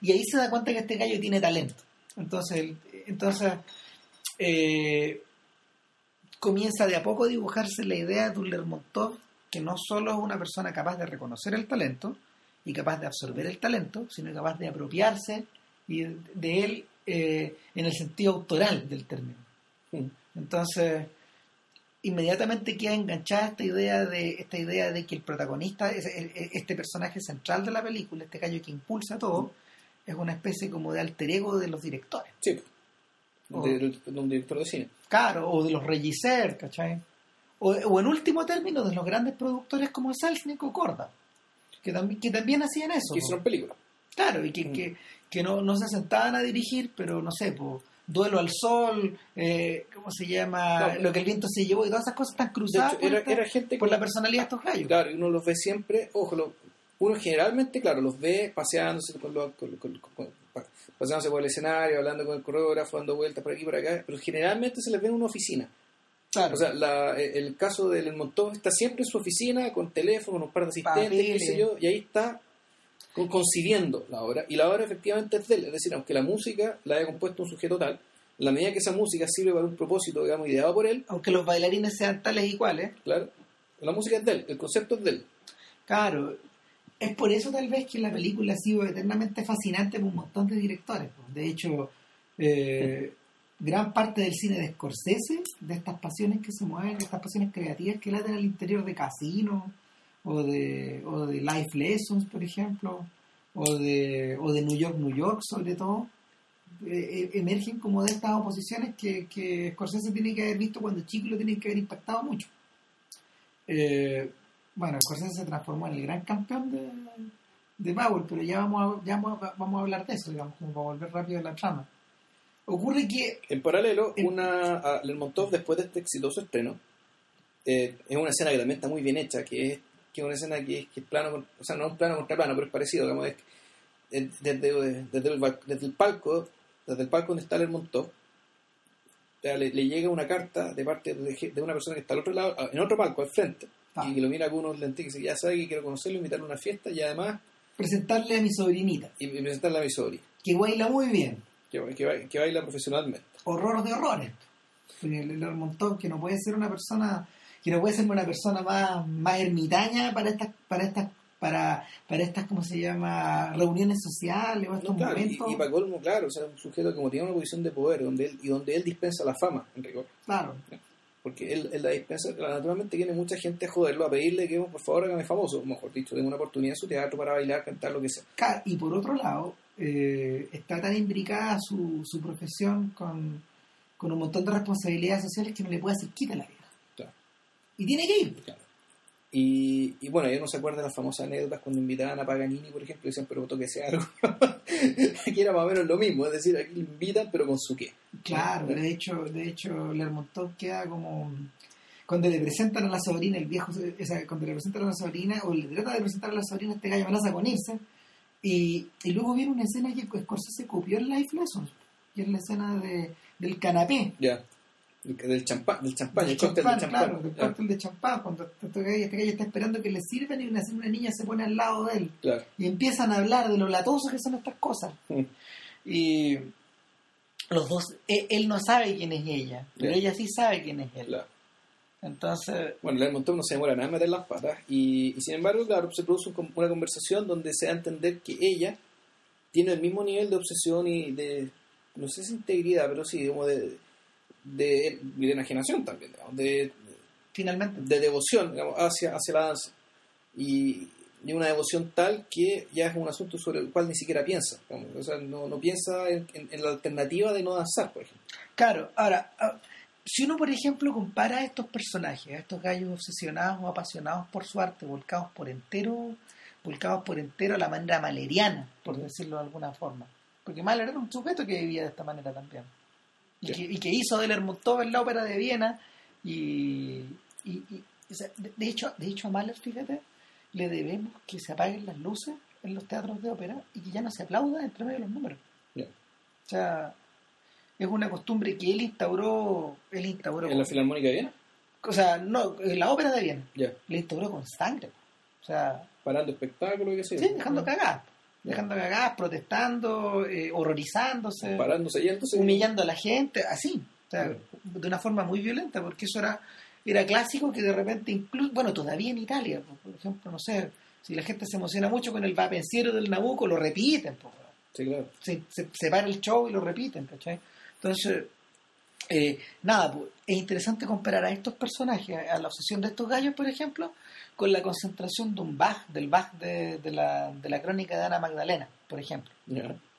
Y ahí se da cuenta que este gallo tiene talento. Entonces, entonces eh, comienza de a poco a dibujarse la idea de un Lermontov que no solo es una persona capaz de reconocer el talento y capaz de absorber el talento, sino capaz de apropiarse de él eh, en el sentido autoral del término. Mm. Entonces, inmediatamente queda enganchada esta idea de esta idea de que el protagonista, es- es- este personaje central de la película, este gallo que impulsa todo, es una especie como de alter ego de los directores. Sí. De, de un director de cine. Claro, o de los regisser, ¿cachai? O, o en último término, de los grandes productores como Selznick o Korda, que, también que también hacían eso. Que hicieron películas. Claro, y que, Mm. que, que no, no se sentaban a dirigir, pero no sé, pues, duelo al sol, eh, ¿cómo se llama? Lo que el viento se llevó y todas esas cosas están cruzadas hecho, por, era, esta- era gente por que- la personalidad de estos gallos. Claro, y uno los ve siempre, ojo, lo- uno generalmente, claro, los ve paseándose con los- con- con- con- pa- paseándose por el escenario, hablando con el coreógrafo, dando vueltas por aquí y por acá, pero generalmente se les ve en una oficina. Claro. O sea, la- el caso del Montón está siempre en su oficina, con teléfono, con un par de asistentes, qué sé yo, y ahí está concibiendo la obra, y la obra efectivamente es de él, es decir, aunque la música la haya compuesto un sujeto tal, la medida que esa música sirve para un propósito, digamos, ideado por él, Aunque los bailarines sean tales y cuales, claro, la música es de él, el concepto es de él. claro. Es por eso tal vez que la película ha sido eternamente fascinante por un montón de directores. De hecho, eh, gran parte del cine de Scorsese, de estas pasiones que se mueven, de estas pasiones creativas que laten al interior de Casino, o de, o de Life Lessons, por ejemplo, o de, o de New York, New York, sobre todo, eh, eh, emergen como de estas oposiciones que, que Scorsese tiene que haber visto cuando chico y lo tiene que haber impactado mucho. Eh, bueno, Scorsese se transformó en el gran campeón de, de Powell, pero ya vamos a, ya vamos a, vamos a hablar de eso, digamos, como para volver rápido a la trama. Ocurre que En paralelo, En- una a Lermontov, después de este exitoso estreno, eh, es una escena que también está muy bien hecha, que es, que es una escena que es, que es plano, o sea, no es un plano contra plano, pero es parecido, digamos, es- es desde, desde, el, desde el palco, desde el palco donde está Lermontov, ya le, le llega una carta de parte de, una persona que está al otro lado, en otro palco, al frente, Ah. y que lo mira con unos lentes y dice, ya sabe que quiero conocerlo, invitarlo a una fiesta y además presentarle a mi sobrinita, y, y presentarle a mi sobrina, que baila muy bien, que, que, ba- que baila profesionalmente. horror de horrores. El el montón que no puede ser una persona, que no puede ser una persona más, más ermitaña para estas, para estas, para, para estas, ¿cómo se llama? reuniones sociales o estos No, claro, y, momentos. y para colmo, claro, o sea, un sujeto que como tiene una posición de poder donde él, y donde él dispensa la fama, en rigor. Claro, Porque él, él la dispensa, naturalmente viene mucha gente a joderlo, a pedirle que, por favor, hágame famoso, mejor dicho, tenga una oportunidad en su teatro para bailar, cantar, lo que sea. Y por otro lado, eh, está tan imbricada su, su profesión con, con un montón de responsabilidades sociales que no le puede hacer quita la. Y tiene que ir. Claro. Y, y bueno, yo no se acuerda de las famosas anécdotas cuando invitaban a Paganini, por ejemplo, y decían, pero tóquese algo. aquí era más o menos lo mismo, es decir, aquí invitan, pero con su qué. Claro, Claro. de hecho, de hecho, Lermontov queda como cuando le presentan a la sobrina, el viejo, o sea, cuando le presentan a la sobrina, o le trata de presentar a la sobrina, este gallo amenaza con irse, y, y luego viene una escena que Scorsese copió en Life Lessons, y es la escena de, del canapé, Ya. Del champán, del champán, del el cóctel champán, del champán. claro, del Ya, cóctel de champán, cuando este gallo, está esperando que le sirvan y una, una niña se pone al lado de él, claro. y empiezan a hablar de lo latoso que son estas cosas. Y los dos, él, él no sabe quién es ella, pero ella sí sabe quién es él. Claro. Entonces, Bueno, Lermontov no se demora nada en meter las patas y, y sin embargo, claro, se produce un- una conversación donde se da a entender que ella tiene el mismo nivel de obsesión y de, no sé si integridad, pero sí, como de, de, de enajenación también, digamos, de, finalmente, de devoción digamos, hacia, hacia la danza. Y, y una devoción tal que ya es un asunto sobre el cual ni siquiera piensa. digamos. O sea, no, no piensa en, en- en la alternativa de no danzar, por ejemplo. claro, ahora, ah, si uno, por ejemplo, compara a estos personajes, a estos gallos obsesionados o apasionados por su arte, volcados por entero, volcados por entero a la manera maleriana, por decirlo de alguna forma. Porque Mahler era un sujeto que vivía de esta manera también. Y, Sí. que, y que hizo de Lermontov en la ópera de Viena. Y, y- y- o sea, de, de hecho, de hecho, a Mahler, fíjate, le debemos que se apaguen las luces en los teatros de ópera y que ya no se aplauda entre medio de los números. Ya. O sea, es una costumbre que él instauró, él instauró, En la Filarmónica de Viena, o sea, no, en la ópera de Viena, ya, le instauró con sangre. O sea, parando espectáculo, qué sé sí, dejando cagadas, dejando cagadas, protestando, eh, horrorizándose, Parándose, yéndose. humillando a la gente, así, o sea, Claro. de una forma muy violenta, porque eso era, era clásico que de repente incluso, bueno, todavía en Italia, por- ejemplo, no sé, si la gente se emociona mucho con el vapenciero del Nabucco, lo repiten, pues, Sí, claro. se, se, se para el show y lo repiten, ¿cachai? Entonces, eh, nada, pues, es interesante comparar a estos personajes, a la obsesión de estos gallos, por ejemplo, con la concentración de un Bach, del Bach de, de la, de la crónica de Ana Magdalena, por ejemplo.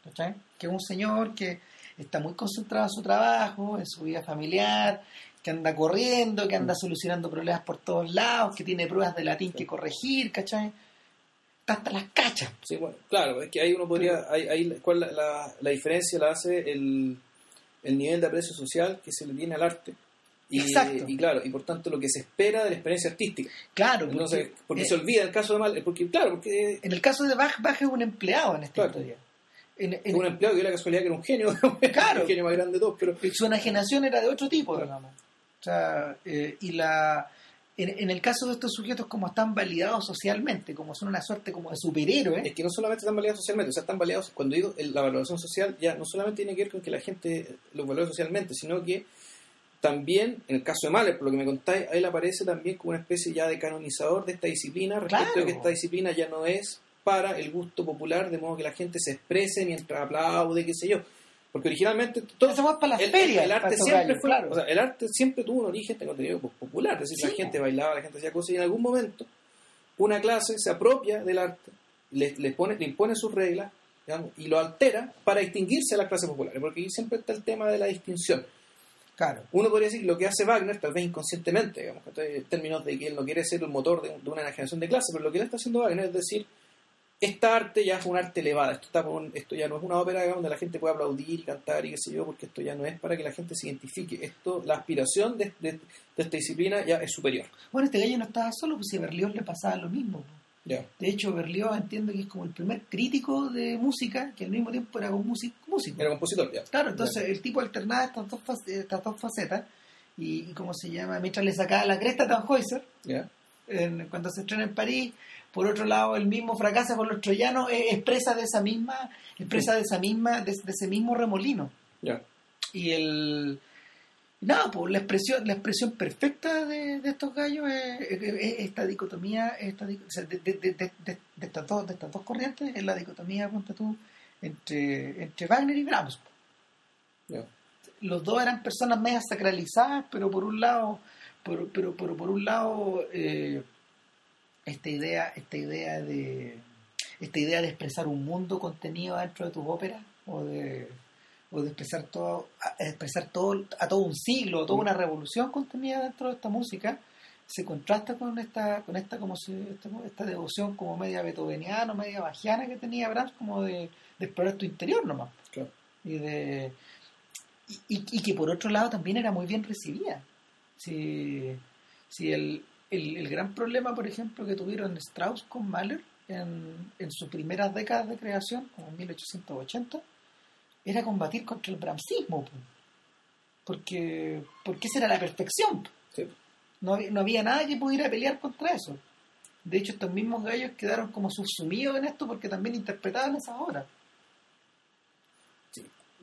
¿cachai? Que es un señor que está muy concentrado en su trabajo, en su vida familiar, que anda corriendo, que anda solucionando problemas por todos lados, que tiene pruebas de latín que corregir, ¿cachai? hasta las cachas. Sí, bueno, claro, es que ahí uno podría, ahí, ahí cuál la, la, la diferencia la hace el, el nivel de aprecio social que se le tiene al arte. Y, Exacto. y claro, y por tanto lo que se espera de la experiencia artística. Claro, Entonces, porque, porque eh, se olvida el caso de Mal, porque claro, porque en el caso de Bach, Bach es un empleado en esta Claro. historia. En, es en- un empleado que dio la casualidad que era un genio, Claro. el genio más grande de todos, pero su enajenación era de otro tipo, digamos. O sea, eh, y la en, en el caso de estos sujetos como están validados socialmente, como son una suerte como de superhéroes, es que no solamente están validados socialmente, o sea, están validados, cuando digo la valoración social, ya no solamente tiene que ver con que la gente los valore socialmente, sino que también, en el caso de Mahler, por lo que me contáis, a él aparece también como una especie ya de canonizador de esta disciplina, respecto Claro. de que esta disciplina ya no es para el gusto popular, de modo que la gente se exprese mientras aplaude, qué sé yo. Porque originalmente todo, Eso va para las el, ferias. el arte para estos siempre fue, claro. o sea, el arte siempre tuvo un origen, tengo entendido, pues, popular, es decir, Sí, la gente bailaba, la gente hacía cosas y en algún momento una clase se apropia del arte, le, le pone, le impone sus reglas digamos, y lo altera para distinguirse a las clases populares, porque ahí siempre está el tema de la distinción. claro. Uno podría decir que lo que hace Wagner, tal vez inconscientemente, digamos, en términos de que él no quiere ser el motor de, de una enajenación de clase, pero lo que él está haciendo Wagner es decir, esta arte ya es un arte elevada, esto, está por esto ya no es una ópera digamos, donde la gente puede aplaudir y cantar y qué sé yo, porque esto ya no es para que la gente se identifique, esto, la aspiración de, de- de esta disciplina ya es superior. Bueno, este gallo no estaba solo, pues si a Berlioz le pasaba lo mismo. pues. Ya. De hecho, Berlioz entiende que es como el primer crítico de música que al mismo tiempo era un músico. Era compositor, ya. Claro, entonces el tipo alternaba estas dos, estas dos facetas y, y ¿cómo se llama? Mientras le sacaba la cresta a Tannhäuser, en- cuando se estrena en París, por otro lado el mismo fracasa con los troyanos, eh, expresa de esa misma, expresa de esa misma, de, de ese mismo remolino. Ya. Y el nada, pues la expresión, la expresión perfecta de, de estos gallos es, es- es esta dicotomía, esta, o sea, de, estas dos, de estas dos corrientes, es la dicotomía, ponte tú, entre, entre Wagner y Brahms. Ya. Los dos eran personas medias sacralizadas, pero por un lado, por, pero, pero por un lado, eh, esta idea, esta idea de esta idea de expresar un mundo contenido dentro de tus óperas o de o de expresar todo a- expresar todo a todo un siglo toda una revolución contenida dentro de esta música se contrasta con esta con esta como se, esta, esta devoción como media beethoveniana media bajiana que tenía Brahms como de, de explorar tu interior nomás Claro. y de y, y- y que por otro lado también era muy bien recibida si, si el, el, el gran problema por ejemplo que tuvieron Strauss con Mahler en, en sus primeras décadas de creación como en 1880 era combatir contra el Brahmsismo po. porque porque esa era la perfección. Sí. no, había- no había nada que pudiera pelear contra eso de hecho estos mismos gallos quedaron como subsumidos en esto porque también interpretaban esas obras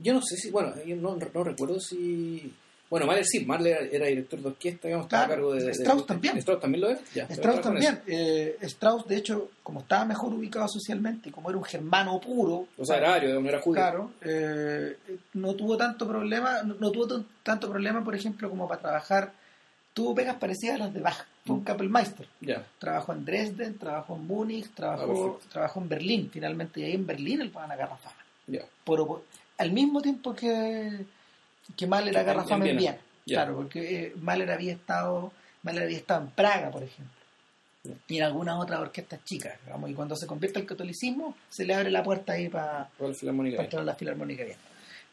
Yo no sé si, bueno, yo no, no recuerdo si. Bueno, Mahler sí, Mahler era, director de orquesta, digamos, estaba Claro, a cargo de. de- Strauss de- también. Strauss también lo. Ya, Strauss también. Eh, Strauss, de hecho, como estaba mejor ubicado socialmente y como era un germano puro, O sea, era ario, no era judío. claro, eh, no tuvo tanto problema, no, no tuvo tanto problema, por ejemplo, como para trabajar. Tuvo pegas parecidas a las de Bach, fue Mm. un Kapellmeister. Ya, Trabajó en Dresden, trabajó en Múnich, Ah, trabajó, perfecto. trabajó en Berlín, finalmente, y ahí en Berlín él van a agarrar fama. por- al mismo tiempo que, que Mahler agarra en- fama en en Viena. Viena. Claro, porque eh, Mahler había estado Mahler había estado en Praga, por ejemplo. Y en algunas otras orquestas chicas, digamos, y cuando se convierte al catolicismo, se le abre la puerta ahí para entrar a la filarmónica bien.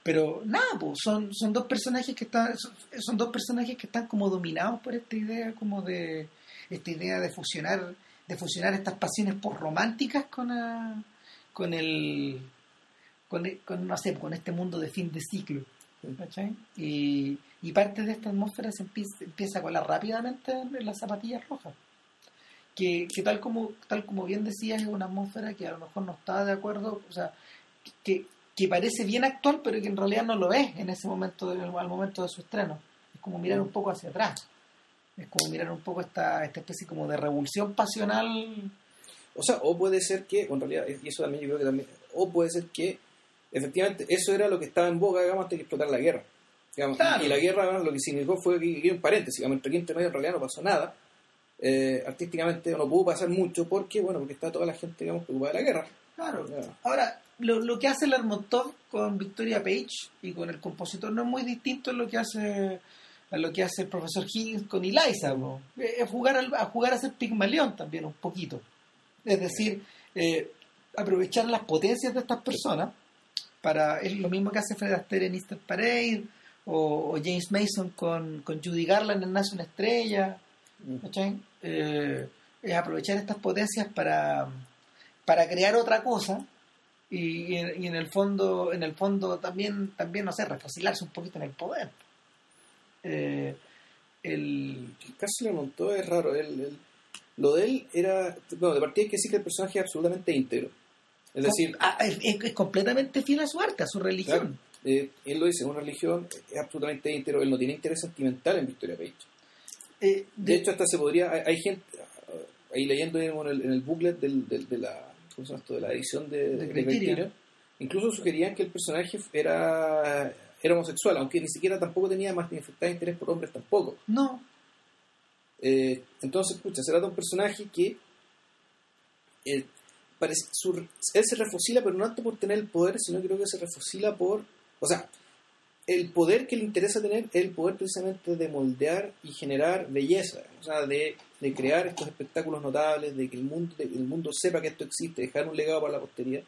Pero nada, pues, son, son dos personajes que están, son, son dos personajes que están como dominados por esta idea, como de esta idea de fusionar, de fusionar estas pasiones por románticas con ah, con el con, el- con, no sé, con este mundo de fin de ciclo. ¿Cachai? Y, y parte de esta atmósfera se empieza, empieza a colar rápidamente en las zapatillas rojas. Que, que tal como tal como bien decías, es una atmósfera que a lo mejor no está de acuerdo, o sea, que, que parece bien actual, pero que en realidad no lo es en ese momento, al momento de su estreno. Es como mirar un poco hacia atrás. Es como mirar un poco esta, esta especie como de revolución pasional. O sea, o puede ser que, en realidad, y eso también yo creo que también, o puede ser que efectivamente eso era lo que estaba en boga, digamos, antes de explotar la guerra. Digamos, Claro. Y la guerra lo que significó fue que, que un paréntesis, digamos, entre aquí entre medio en realidad no pasó nada. Eh, artísticamente no pudo pasar mucho porque, bueno, porque está toda la gente, digamos, preocupada de la guerra. Claro. Ahora, lo, lo que hace Lermontov con Victoria Page y con el compositor no es muy distinto a lo que hace a lo que hace el profesor Higgins con Eliza, ¿no? es jugar al- a jugar a ser Pigmalión también un poquito. Es decir, eh, aprovechar las potencias de estas personas para es lo mismo que hace Fred Astaire en Easter Parade o, o James Mason con, con Judy Garland en Nace una estrella Mm. ¿cachai? Eh, es aprovechar estas potencias para, para crear otra cosa y, y en, el fondo en el fondo también también no sé refocilarse un poquito en el poder Eh, el El caso le montó es raro. Él, él- lo de él era. Bueno, de partida hay que decir que el personaje es absolutamente íntegro. Es decir, Ah, es, completamente fiel a su arte a su religión eh, él lo dice, una religión es absolutamente íntegro. Él no tiene interés sentimental en Victoria Page. Eh, De hecho, hasta se podría. Hay, hay gente. uh, Ahí leyendo digamos, en, el, en el booklet del, del- de, la, ¿cómo se llama esto? de la edición de, De incluso sugerían que el personaje era, era homosexual, aunque ni siquiera tampoco tenía más manifestado interés por hombres tampoco. no Eh, entonces, escucha, se trata de un personaje que eh, parece, su- él se refocila, pero no tanto por tener el poder, sino creo que se refocila por, o sea, el poder que le interesa tener es el poder precisamente de moldear y generar belleza, o sea, de, de crear estos espectáculos notables, de que el mundo, el mundo sepa que esto existe, dejar un legado para la posteridad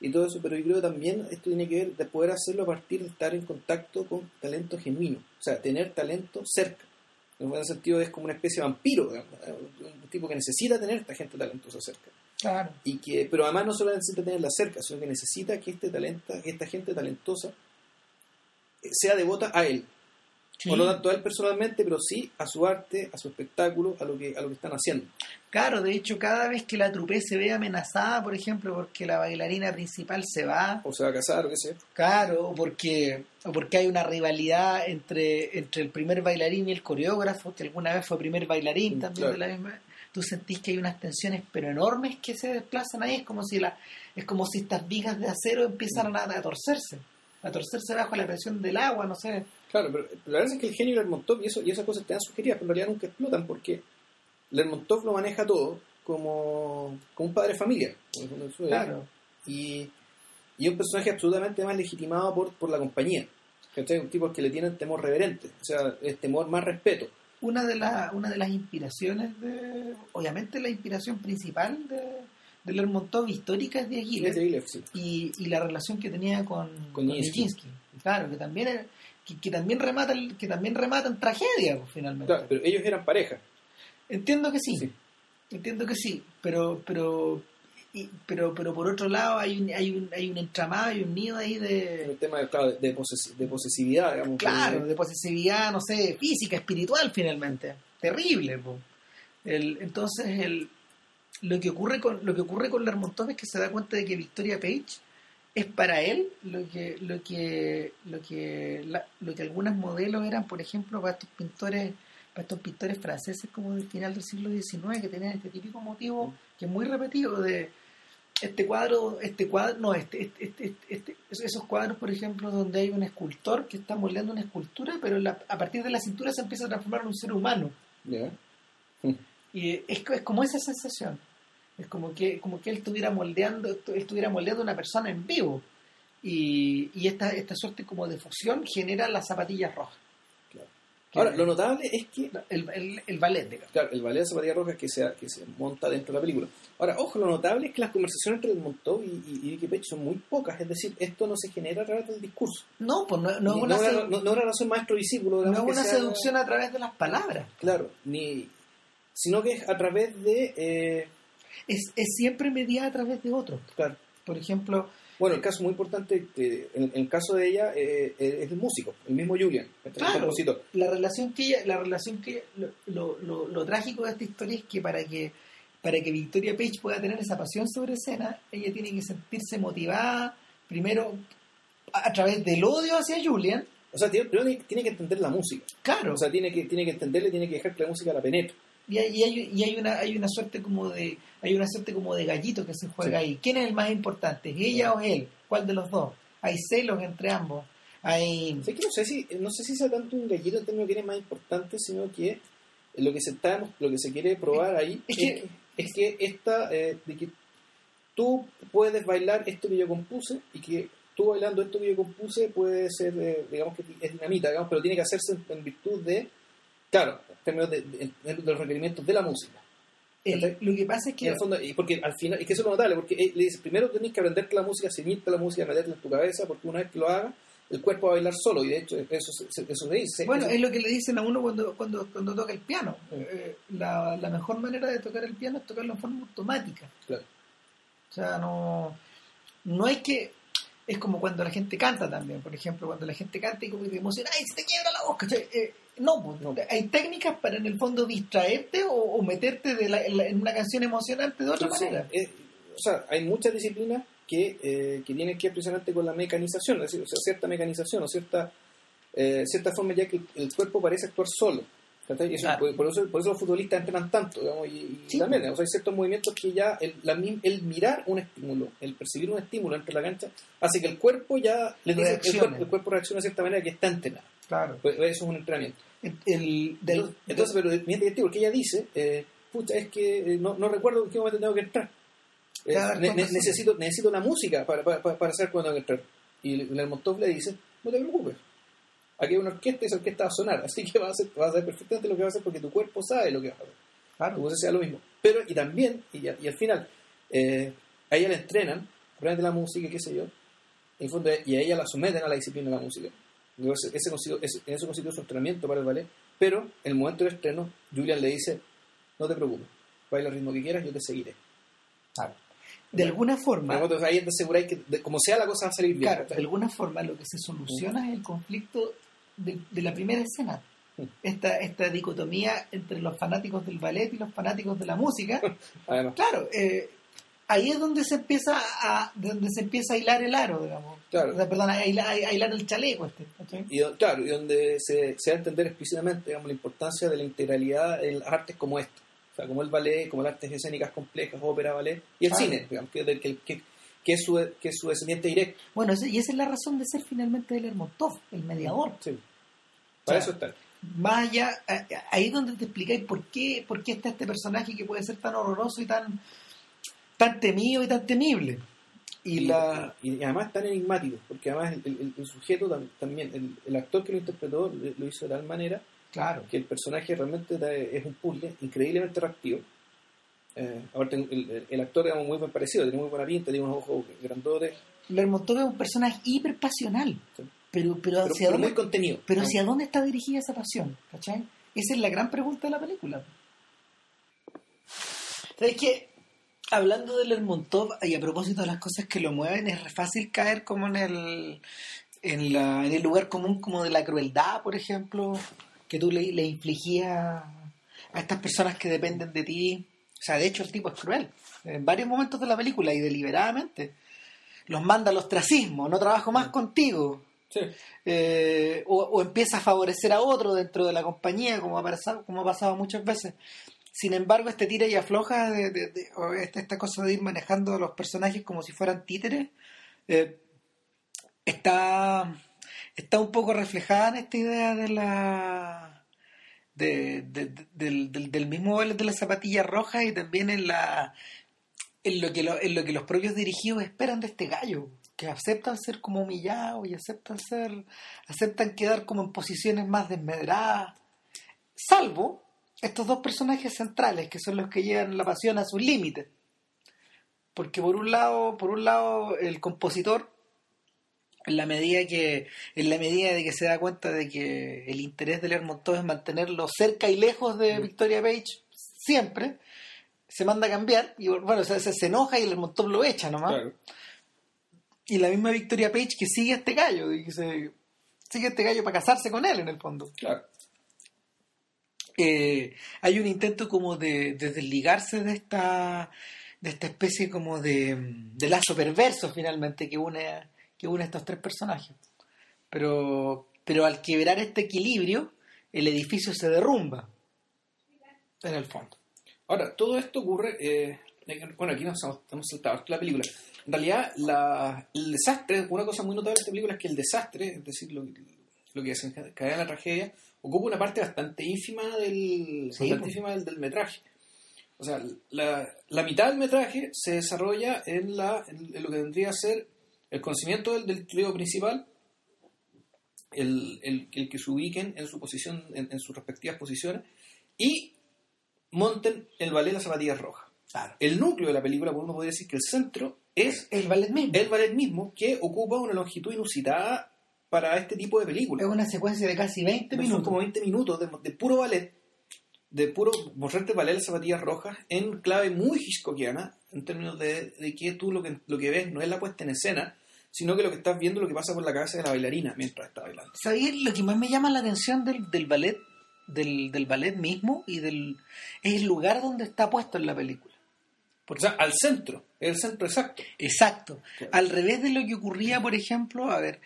y todo eso, pero yo creo que también esto tiene que ver de poder hacerlo a partir de estar en contacto con talento genuino, o sea, tener talento cerca. En buen sentido es como una especie de vampiro, un tipo que necesita tener esta gente talentosa cerca. Claro Y que, pero además no solo necesita tenerla cerca, sino que necesita que este talento, que esta gente talentosa eh, sea devota a él. Sí. O no tanto a él personalmente, pero sí a su arte, a su espectáculo, a lo que, a lo que están haciendo. Claro, de hecho, cada vez que la trupe se ve amenazada, por ejemplo, porque la bailarina principal se va, O se va a casar, o qué sé. claro, o porque, o porque hay una rivalidad entre, entre el primer bailarín y el coreógrafo, que alguna vez fue primer bailarín Mm, también claro. de la misma. Tú sentís que hay unas tensiones pero enormes que se desplazan ahí, es como si la, es como si estas vigas de acero empezaran a, a torcerse, a torcerse bajo la presión del agua, no sé. Claro, pero la verdad es que el genio Lermontov y, eso, y esas cosas te dan sugeridas, pero en realidad nunca explotan porque Lermontov lo maneja todo como, como un padre de familia. Claro. Y, y un personaje absolutamente más legitimado por, por la compañía. ¿Cachai? Un tipo que le tienen temor reverente. O sea, es temor más respeto. Una de, la- una de las inspiraciones de obviamente la inspiración principal de, de Lermontov histórica es de sí. y, y la relación que tenía con, Con con Nijinsky. Nijinsky. claro que también era- que, que también remata el- que también remata en tragedia pues, finalmente Claro, pero ellos eran pareja. entiendo que sí, Sí. entiendo que sí pero pero y- pero pero por otro lado hay un, hay un hay un entramado y un nido ahí de El tema de, claro, de, poses- de posesividad, digamos. Claro, que- de posesividad, no sé, física, espiritual finalmente. Terrible, po. El, entonces el, lo que ocurre con lo que ocurre con Lermontov es que se da cuenta de que Victoria Page es para él lo que lo que lo que la- lo que algunos modelos eran, por ejemplo, para estos pintores para estos pintores franceses como del final del siglo XIX que tenían este típico motivo que es muy repetido de este cuadro, este cuadro, no, este, este, este, este- este- esos cuadros, por ejemplo, donde hay un escultor que está moldeando una escultura, pero la- a partir de la cintura se empieza a transformar en un ser humano. Y es, es como esa sensación. Es como que, como que él estuviera moldeando, estuviera moldeando una persona en vivo. Y, y esta, esta suerte como de fusión genera las zapatillas rojas. Ahora, lo notable es que el, el, el ballet, digamos. Claro, el ballet de zapatilla roja que se, que se monta dentro de la película. Ahora, ojo, lo notable es que las conversaciones entre el Montov y, y, y Vicky Page son muy pocas, es decir, esto no se genera a través del discurso. No, pues no, no Ni- una, no, una, no- no una relación maestro-discípulo, no es una sea- seducción a través de las palabras. Claro, ni, sino que es a través de... eh, Es, es siempre mediada a través de otros. claro. Por ejemplo, Bueno, el caso muy importante, eh, en, en el caso de ella, eh, eh, es el músico, el mismo Julian, el Claro. compositor. la relación que ella, la relación que lo, lo, lo- lo trágico de esta historia es que para que para que Victoria Page pueda tener esa pasión sobre escena, ella tiene que sentirse motivada primero a, través del odio hacia Julian, O sea, tiene, primero tiene que entender la música. claro, O sea, tiene que, tiene que entenderle, tiene que dejar que la música la penetre. Y hay, y hay, y hay una hay una suerte como de hay una suerte como de gallito que se juega Sí. ahí. ¿Quién es el más importante? ¿Ella o él? ¿Cuál de los dos? Hay celos entre ambos. Hay O sea, que no sé si no sé si sea tanto un gallito en términos de quién es más importante, sino que lo que se está, lo que se quiere probar ahí Es es, que- que, es que esta eh, de que tú puedes bailar esto que yo compuse y que tú bailando esto que yo compuse puede ser eh, digamos que es dinamita, digamos, pero tiene que hacerse en, en virtud de claro, en términos de, de- de los requerimientos de la música. El- lo que pasa es Y que en el fondo, y porque al final, es que eso es lo notable, porque él le dice, primero tenés que aprenderte la música, ceñirte la música, meterla en tu cabeza, porque una vez que lo hagas, el cuerpo va a bailar solo, y de hecho eso, se- eso se dice. Bueno, Eso- es lo que le dicen a uno cuando, cuando, cuando toca el piano. Sí. Eh, la, la mejor manera de tocar el piano es tocarlo en forma automática. Claro. O sea, no, no hay que... Es como cuando la gente canta también. Por ejemplo, cuando la gente canta y como que te emociona, ¡ay, se te quiebra la voz! Eh, no, pues, No. hay técnicas para en el fondo distraerte o, o meterte de la- en, la- en una canción emocionante de otra manera. eh, o sea, hay muchas disciplinas que, eh, que tienen que precisamente con la mecanización, es decir, o sea, cierta mecanización o cierta, eh, cierta forma ya que el, cuerpo parece actuar solo. eso- Claro. por, por eso, por eso los futbolistas entrenan tanto, digamos, y, y Sí. también, o sea, hay ciertos movimientos que ya el, la el mirar un estímulo, el percibir un estímulo entre la cancha, hace que el cuerpo ya le dice, el cuerpo, el cuerpo reacciona de cierta manera que está entrenado. Claro. Pues eso es un entrenamiento. El, el- del- Entonces, entonces, pero bien divertido porque ella dice, eh, pucha, es que eh, no, no recuerdo en qué momento tengo que entrar. Eh, ne- necesito, necesito la música para, para, para- saber cuándo tengo que entrar. Y Lermontov le dice, no te preocupes, aquí hay una orquesta y esa orquesta va a sonar, así que vas a, hacer, vas a saber perfectamente lo que vas a hacer porque tu cuerpo sabe lo que vas a hacer. claro. Como sea lo mismo. Pero, y también, y, y al final, a ella la entrenan, aprende la música, qué sé yo, en el fondo, y a ella la someten a la disciplina de la música. Ese, consistió- ese- en eso constituye su entrenamiento para el ballet. Pero, en el momento del estreno, Julian le dice, no te preocupes, baila el ritmo que quieras, yo te seguiré. Claro. De alguna forma, ahí te aseguráis que, de- como sea la cosa, va a salir bien. Claro, de alguna forma lo que se soluciona es el conflicto de, de la primera escena. Mm. Esta, esta dicotomía entre los fanáticos del ballet y los fanáticos de la música. Además, Claro, eh, ahí es donde se empieza a donde se empieza a hilar el aro, digamos. Claro. O sea, perdón, a hilar, a hilar el chaleco este. ¿cachai? y, claro, y donde se, se va a entender explícitamente digamos, la importancia de la integralidad en las artes como esta. O sea, como el ballet, como las artes escénicas complejas, ópera, ballet, y el cine, digamos, que, que, que, que es su, que es su descendiente directo. Bueno, y esa es la razón de ser finalmente de Lermontov, el mediador. Sí. Para O sea, eso está. más allá, ahí es donde te explicáis por qué, por qué está este personaje que puede ser tan horroroso y tan, tan temido y tan temible. Y, la y además tan enigmático, porque además el, el- el sujeto tam- también, el, el actor que lo interpretó lo hizo de tal manera claro, que el personaje realmente es un puzzle increíblemente reactivo. Eh, aparte, el, el- actor digamos, muy buen parecido, tiene muy buena pinta, tiene unos ojos grandotes, Lermontov es un personaje hiper pasional, Sí. pero, pero, hacia pero dónde, muy contenido. pero hacia dónde está dirigida esa pasión, ¿cachai? Esa es la gran pregunta de la película. ¿Sabes qué? Hablando de Lermontov y a propósito de las cosas que lo mueven, es re fácil caer como en el, en, la, en el lugar común como de la crueldad, por ejemplo, que tú le, le infligías a estas personas que dependen de ti. O sea, de hecho el tipo es cruel. En varios momentos de la película y deliberadamente. Los manda al ostracismo, no trabajo más contigo. Sí. Eh, o, o empieza a favorecer a otro dentro de la compañía, como ha pasado, como ha pasado muchas veces. Sin embargo, este tira y afloja de, esta, esta cosa de ir manejando a los personajes como si fueran títeres, eh, está, está un poco reflejada en esta idea de la de- de- de- del, del- mismo ballet de la zapatilla roja y también en la en lo que en lo que los propios dirigidos esperan de este gallo que aceptan ser como humillados y aceptan ser aceptan quedar como en posiciones más desmedradas salvo estos dos personajes centrales que son los que llevan la pasión a sus límites porque por un lado por un lado el compositor en la medida que en la medida de que se da cuenta de que el interés de Lermontov es mantenerlo cerca y lejos de Mm. Victoria Page siempre se manda a cambiar y bueno se, se, se enoja y Lermontov lo echa nomás Claro. y la misma Victoria Page que sigue a este gallo y que se, sigue a este gallo para casarse con él en el fondo Claro. Hay un intento como de, de desligarse de esta de esta especie como de, lazo perverso finalmente que une que une a estos tres personajes pero pero al quebrar este equilibrio el edificio se derrumba en el fondo Ahora, todo esto ocurre. eh, bueno, aquí nos hemos, hemos saltado la película. En realidad, la- el desastre, una cosa muy notable de esta película es que el desastre, es decir, lo, lo que desencadena la tragedia, ocupa una parte bastante ínfima del, Sí, bastante ínfima del, del metraje. O sea, la, la mitad del metraje se desarrolla en, la, en, en lo que tendría a ser el conocimiento del, del trío principal, el, el- el que se ubiquen en su posición, en, en sus respectivas posiciones, y monten el ballet Las Zapatillas Rojas. Claro. El núcleo de la película, uno podría decir que el centro es El ballet mismo. el ballet mismo que ocupa una longitud inusitada para este tipo de películas. Es una secuencia de casi 20 Son minutos. como 20 minutos de, de puro ballet, de puro mostrarte ballet Las Zapatillas Rojas en clave muy hitchcockiana, en términos de, de que tú lo que, lo que ves no es la puesta en escena, sino que lo que estás viendo es lo que pasa por la cabeza de la bailarina mientras está bailando. ¿Sabías lo que más me llama la atención del, del ballet, del, del ballet mismo y del es el lugar donde está puesto en la película? O sea, al centro, es el centro exacto. Exacto. Claro. Al revés de lo que ocurría, por ejemplo, a ver,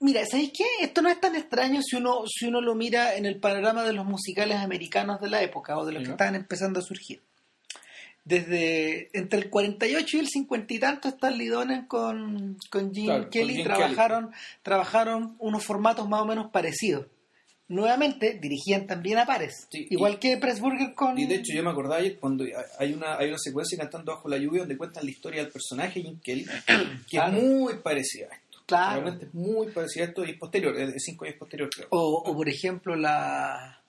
mira, ¿sabéis qué? Esto no es tan extraño si uno, si uno lo mira en el panorama de los musicales americanos de la época o de los que estaban empezando a surgir. Desde entre el 48 y el 50 y tanto, Stan Lee Donen con, con Claro, con Kelly trabajaron, trabajaron unos formatos más o menos parecidos. Nuevamente dirigían también a pares, Sí, igual y- que Pressburger con... Y de hecho yo me acordaba ayer cuando hay una, hay una secuencia cantando bajo la lluvia donde cuentan la historia del personaje Jim Kelly, que es muy parecida a. Claro. Realmente es muy parecida a esto y posterior, cinco años posterior creo. O, o, por ejemplo, la.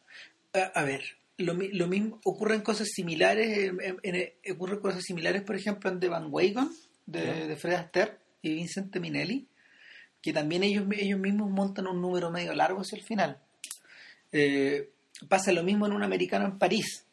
A, a ver, lo, lo mismo. Ocurren cosas similares. En, en- en- ocurren cosas similares, por ejemplo, en The Van Wagon, de Fred Astaire y Vincent Minelli, que también ellos, ellos mismos montan un número medio largo hacia el final. Eh, pasa lo mismo en un americano en París.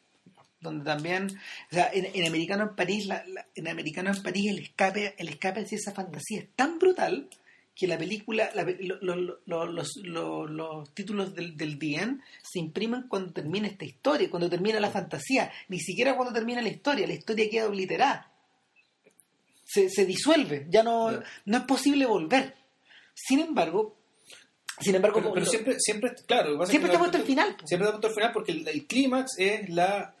Donde también, o sea, en, en Americano en París, la- la- en Americano en París el escape, el escape hacia esa fantasía es tan brutal que la película, la lo- lo- los, lo- los títulos del, del DN se imprimen cuando termina esta historia, cuando termina la fantasía, ni siquiera cuando termina la historia, la historia queda obliterada. Se, se disuelve, ya no, no es posible volver. Sin embargo, sin embargo, Pero, siempre, siempre, claro, está la- puesto el final. Siempre está puesto al final porque el, el clímax es la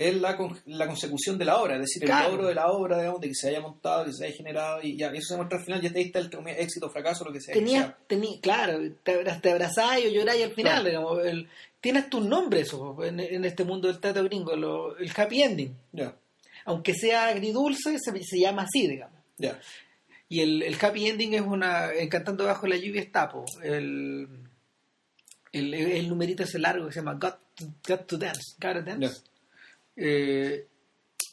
es la, con- la consecución de la obra, es decir, el logro de la obra, digamos, de que se haya montado, que se haya generado, y ya eso se muestra al final, ya ahí está el éxito, fracaso, lo que sea. Tenías, sea. tení- claro, te, abra- te abrazáis o lloráis al final. Claro. digamos, el- tienes tu nombre eso en, en este mundo del teatro gringo, lo- el happy ending. Ya, Aunque sea agridulce, se, se llama así, digamos. ya. Y el, el happy ending es una. En Cantando Bajo la Lluvia está, po, el, el, el numerito ese largo que se llama Got to, Got to Dance. Gotta Dance. Eh,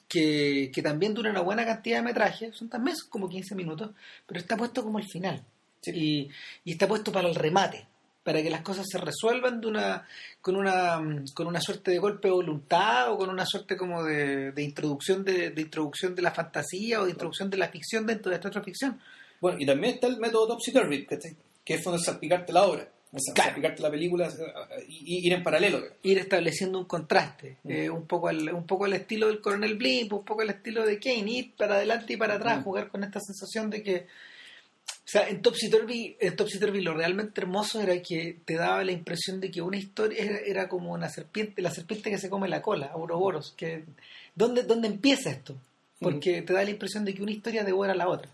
que, que también dura una buena cantidad de metraje, son también como 15 minutos, pero está puesto como el final. Sí. Y, y está puesto para el remate, para que las cosas se resuelvan de una, con, una, con una suerte de golpe de voluntad o con una suerte como de, de introducción de, de introducción de la fantasía o de introducción de la ficción dentro de esta otra ficción. Bueno, y también está el método Topsy-Turvy, ¿cachai? que es donde salpicarte la obra, o sea, Claro. la película y, y ir en paralelo. ir estableciendo un contraste, Mm. eh, un poco al, un poco al estilo del coronel Blimp, un poco al estilo de Kane, ir para adelante y para atrás, Mm. jugar con esta sensación de que o sea, en Topsy Turvy, en Topsy Turvy lo realmente hermoso era que te daba la impresión de que una historia era, era como una serpiente, la serpiente que se come la cola, Ouroboros, que ¿dónde, dónde empieza esto? Porque te da la impresión de que una historia devora a la otra,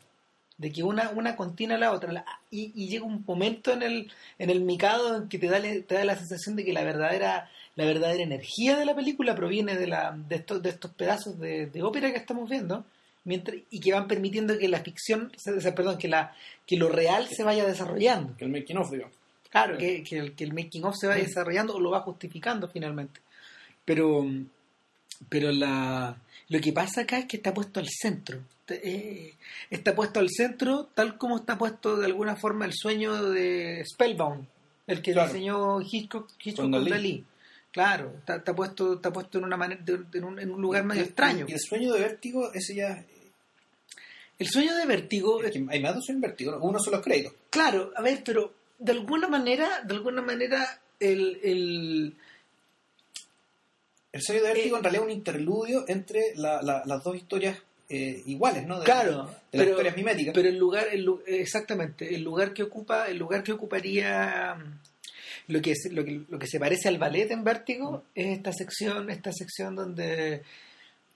de que una, una contiene a la otra, la- y, y llega un momento en el, en el micado en que te da, te da la sensación de que la verdadera, la verdadera energía de la película proviene de, la, de, estos, de estos pedazos de, de ópera que estamos viendo, mientras, y que van permitiendo que la ficción, perdón, que, la, que lo real se vaya desarrollando. Que el making of, digamos. Claro, que, que el, que el making of se va desarrollando o lo va justificando finalmente. Pero, pero la, lo que pasa acá es que está puesto al centro. Eh, está puesto al centro tal como está puesto de alguna forma el sueño de Spellbound, el que Claro. diseñó Hitchcock, Hitchcock Con Dalí. Claro, está, está puesto, está puesto en una manera, en, un, en un lugar medio extraño. Y el sueño de vértigo, ese ya. El sueño de vértigo, es que hay más de un sueño de vértigo, ¿no? uno son los créditos. Claro, a ver, pero de alguna manera, de alguna manera, el, el El sueño de vértigo Eh, en realidad es un interludio entre la- la- las dos historias eh, iguales, ¿no? De, claro, de pero, historias miméticas. pero el lugar, el, exactamente, el lugar que ocupa, el lugar que ocuparía lo que es, lo que, lo que se parece al ballet en Vértigo es esta sección, esta sección donde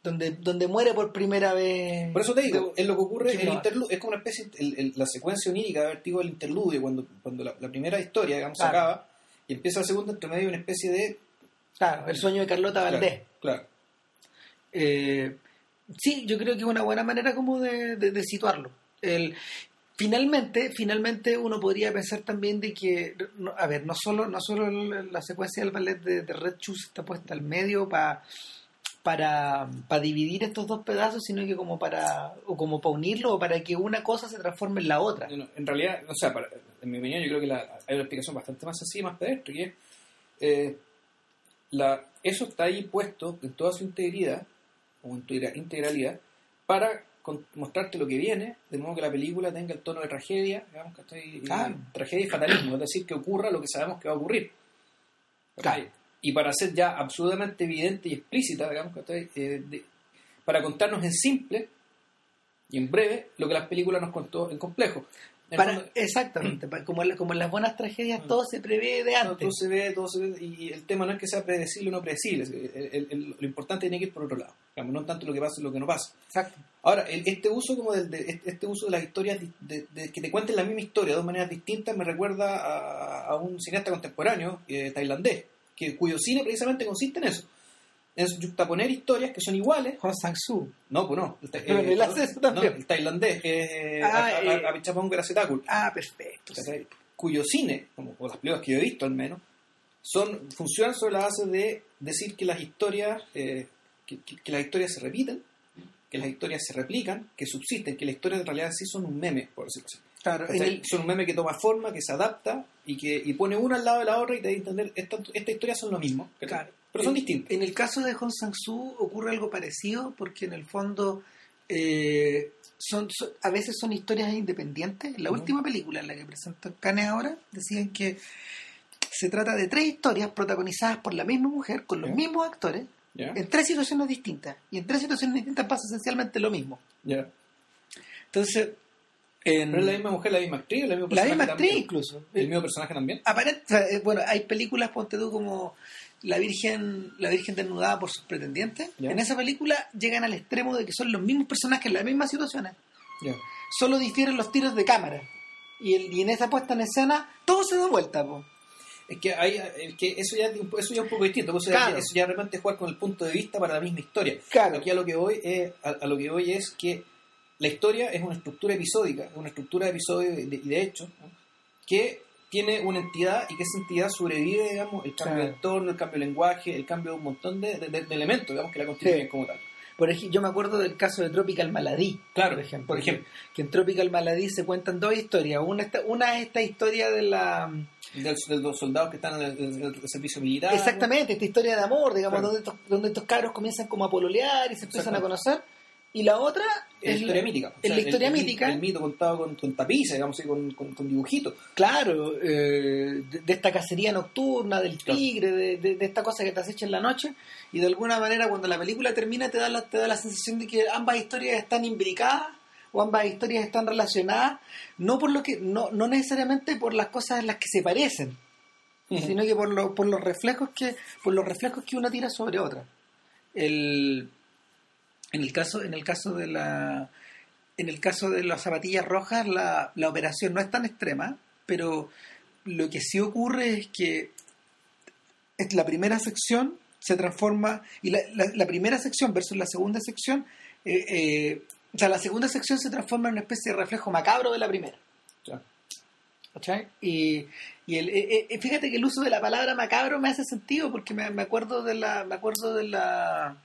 donde donde muere por primera vez. Por eso te digo, es lo que ocurre el interludio, es como una especie, el- el- la secuencia onírica de vértigo del interludio, cuando, cuando la, la primera historia, digamos, se acaba y empieza la segunda, entre medio hay una especie de... Claro, el sueño de Carlota Valdés. Claro, claro. Eh, sí, yo creo que es una buena manera como de, de- de situarlo. El, finalmente, finalmente uno podría pensar también de que, no- a ver, no solo, no solo la secuencia del ballet de, de Red Shoes está puesta al medio pa- para, para dividir estos dos pedazos, sino que como para, o como para unirlo, o para que una cosa se transforme en la otra. No, En realidad, o sea, para- en mi opinión, yo creo que la- hay una explicación bastante más sencilla y más pedestre, que es, eh, la, eso está ahí puesto en toda su integridad, o en integra- integralidad, para con- mostrarte lo que viene, de modo que la película tenga el tono de tragedia, digamos que estoy, tragedia y fatalismo, es decir, que ocurra lo que sabemos que va a ocurrir. Claro. Y para ser ya absolutamente evidente y explícita, digamos que estoy, eh, de- para contarnos en simple y en breve lo que las películas nos contó en complejo. Para, fondo, exactamente, pa- como, como en las buenas tragedias todo se prevé de antes. todo se ve, todo se ve, y el tema no es que sea predecible o no predecible, es- el- el- el- lo importante tiene que ir por otro lado, digamos, no tanto lo que pasa y lo que no pasa. Exacto. Ahora, el- este uso como del, de, este- este uso de las historias, de que te cuenten la misma historia de dos maneras distintas, me recuerda a, a un cineasta contemporáneo eh, tailandés, que, cuyo cine precisamente consiste en eso, en juxtaponer historias que son iguales. Hong Sang-soo. No, pues no. El, ta- Pero él hace eso también. no, el tailandés, eh, Ah, eh. a- Abichapong Gracetakul, Ah, perfecto. ¿cachai? cuyo cine, como o las películas que yo he visto al menos, son funcionan sobre la base de decir que las historias eh, que, que- que las historias se repiten, que las historias se replican, que subsisten, que las historias en realidad sí son un meme, por decirlo así. Claro, el- Son un meme que toma forma, que se adapta y que y pone una al lado de la otra y te da a entender, esta- estas historias son lo mismo, ¿cachai? Claro. Pero son En- distintas. En el caso de Hong Sang-soo ocurre algo parecido porque en el fondo eh, son, son- a veces son historias independientes. En la última película en la que presentó Canes ahora decían que se trata de tres historias protagonizadas por la misma mujer con los mismos actores en tres situaciones distintas y en tres situaciones distintas pasa esencialmente lo mismo. ¿Ya? Entonces, en Pero es la misma mujer, la misma actriz, la misma la misma actriz también. incluso. El mismo personaje también. Aparente- eh, bueno, hay películas, ponte tú, como La Virgen, la Virgen desnudada por sus pretendientes. En esa película llegan al extremo de que son los mismos personajes en las mismas situaciones. Solo difieren los tiros de cámara. Y, el- y en esa puesta en escena, todo se da vuelta, po. Es que, hay, es que eso, ya, eso ya es un poco distinto. Eso, Claro. ya, eso ya jugar con el punto de vista para la misma historia. Claro. Aquí a lo que voy es, a, a lo que voy es que la historia es una estructura episódica, una estructura de episodio y de, de hechos, ¿no? que tiene una entidad y que esa entidad sobrevive, digamos, el cambio Claro. de entorno, el cambio de lenguaje, el cambio de un montón de, de- de elementos, digamos, que la constituyen Sí. como tal. Por ejemplo, yo me acuerdo del caso de Tropical Malady. Claro, por ejemplo. por ejemplo. Que en Tropical Malady se cuentan dos historias. Una, esta- una es esta historia de la... De, de los soldados que están en el, servicio militar. Exactamente, esta historia de amor, digamos, Claro. donde, estos, donde estos cabros comienzan como a pololear y se empiezan a conocer. Y la otra Es la historia mítica. Es la historia el, el- mítica. El, mito contado con, con tapices, digamos, así, con, con, con dibujitos. Claro, eh, de, de esta cacería nocturna, del Claro. tigre, de, de- de esta cosa que te acecha en la noche. Y de alguna manera, cuando la película termina, te da la, te da la sensación de que ambas historias están imbricadas o ambas historias están relacionadas, no por lo que no, no necesariamente por las cosas en las que se parecen, sino que por, lo- por los reflejos que por los reflejos que una tira sobre otra. El, en el caso en el caso de la en el caso de las zapatillas rojas la, la operación no es tan extrema, pero lo que sí ocurre es que es la primera sección se transforma y la, la- la primera sección versus la segunda sección eh, eh, o sea la segunda sección se transforma en una especie de reflejo macabro de la primera. ¿Cachai? Y, y el, eh, eh, fíjate que el uso de la palabra macabro me hace sentido porque me, me acuerdo de la me acuerdo de la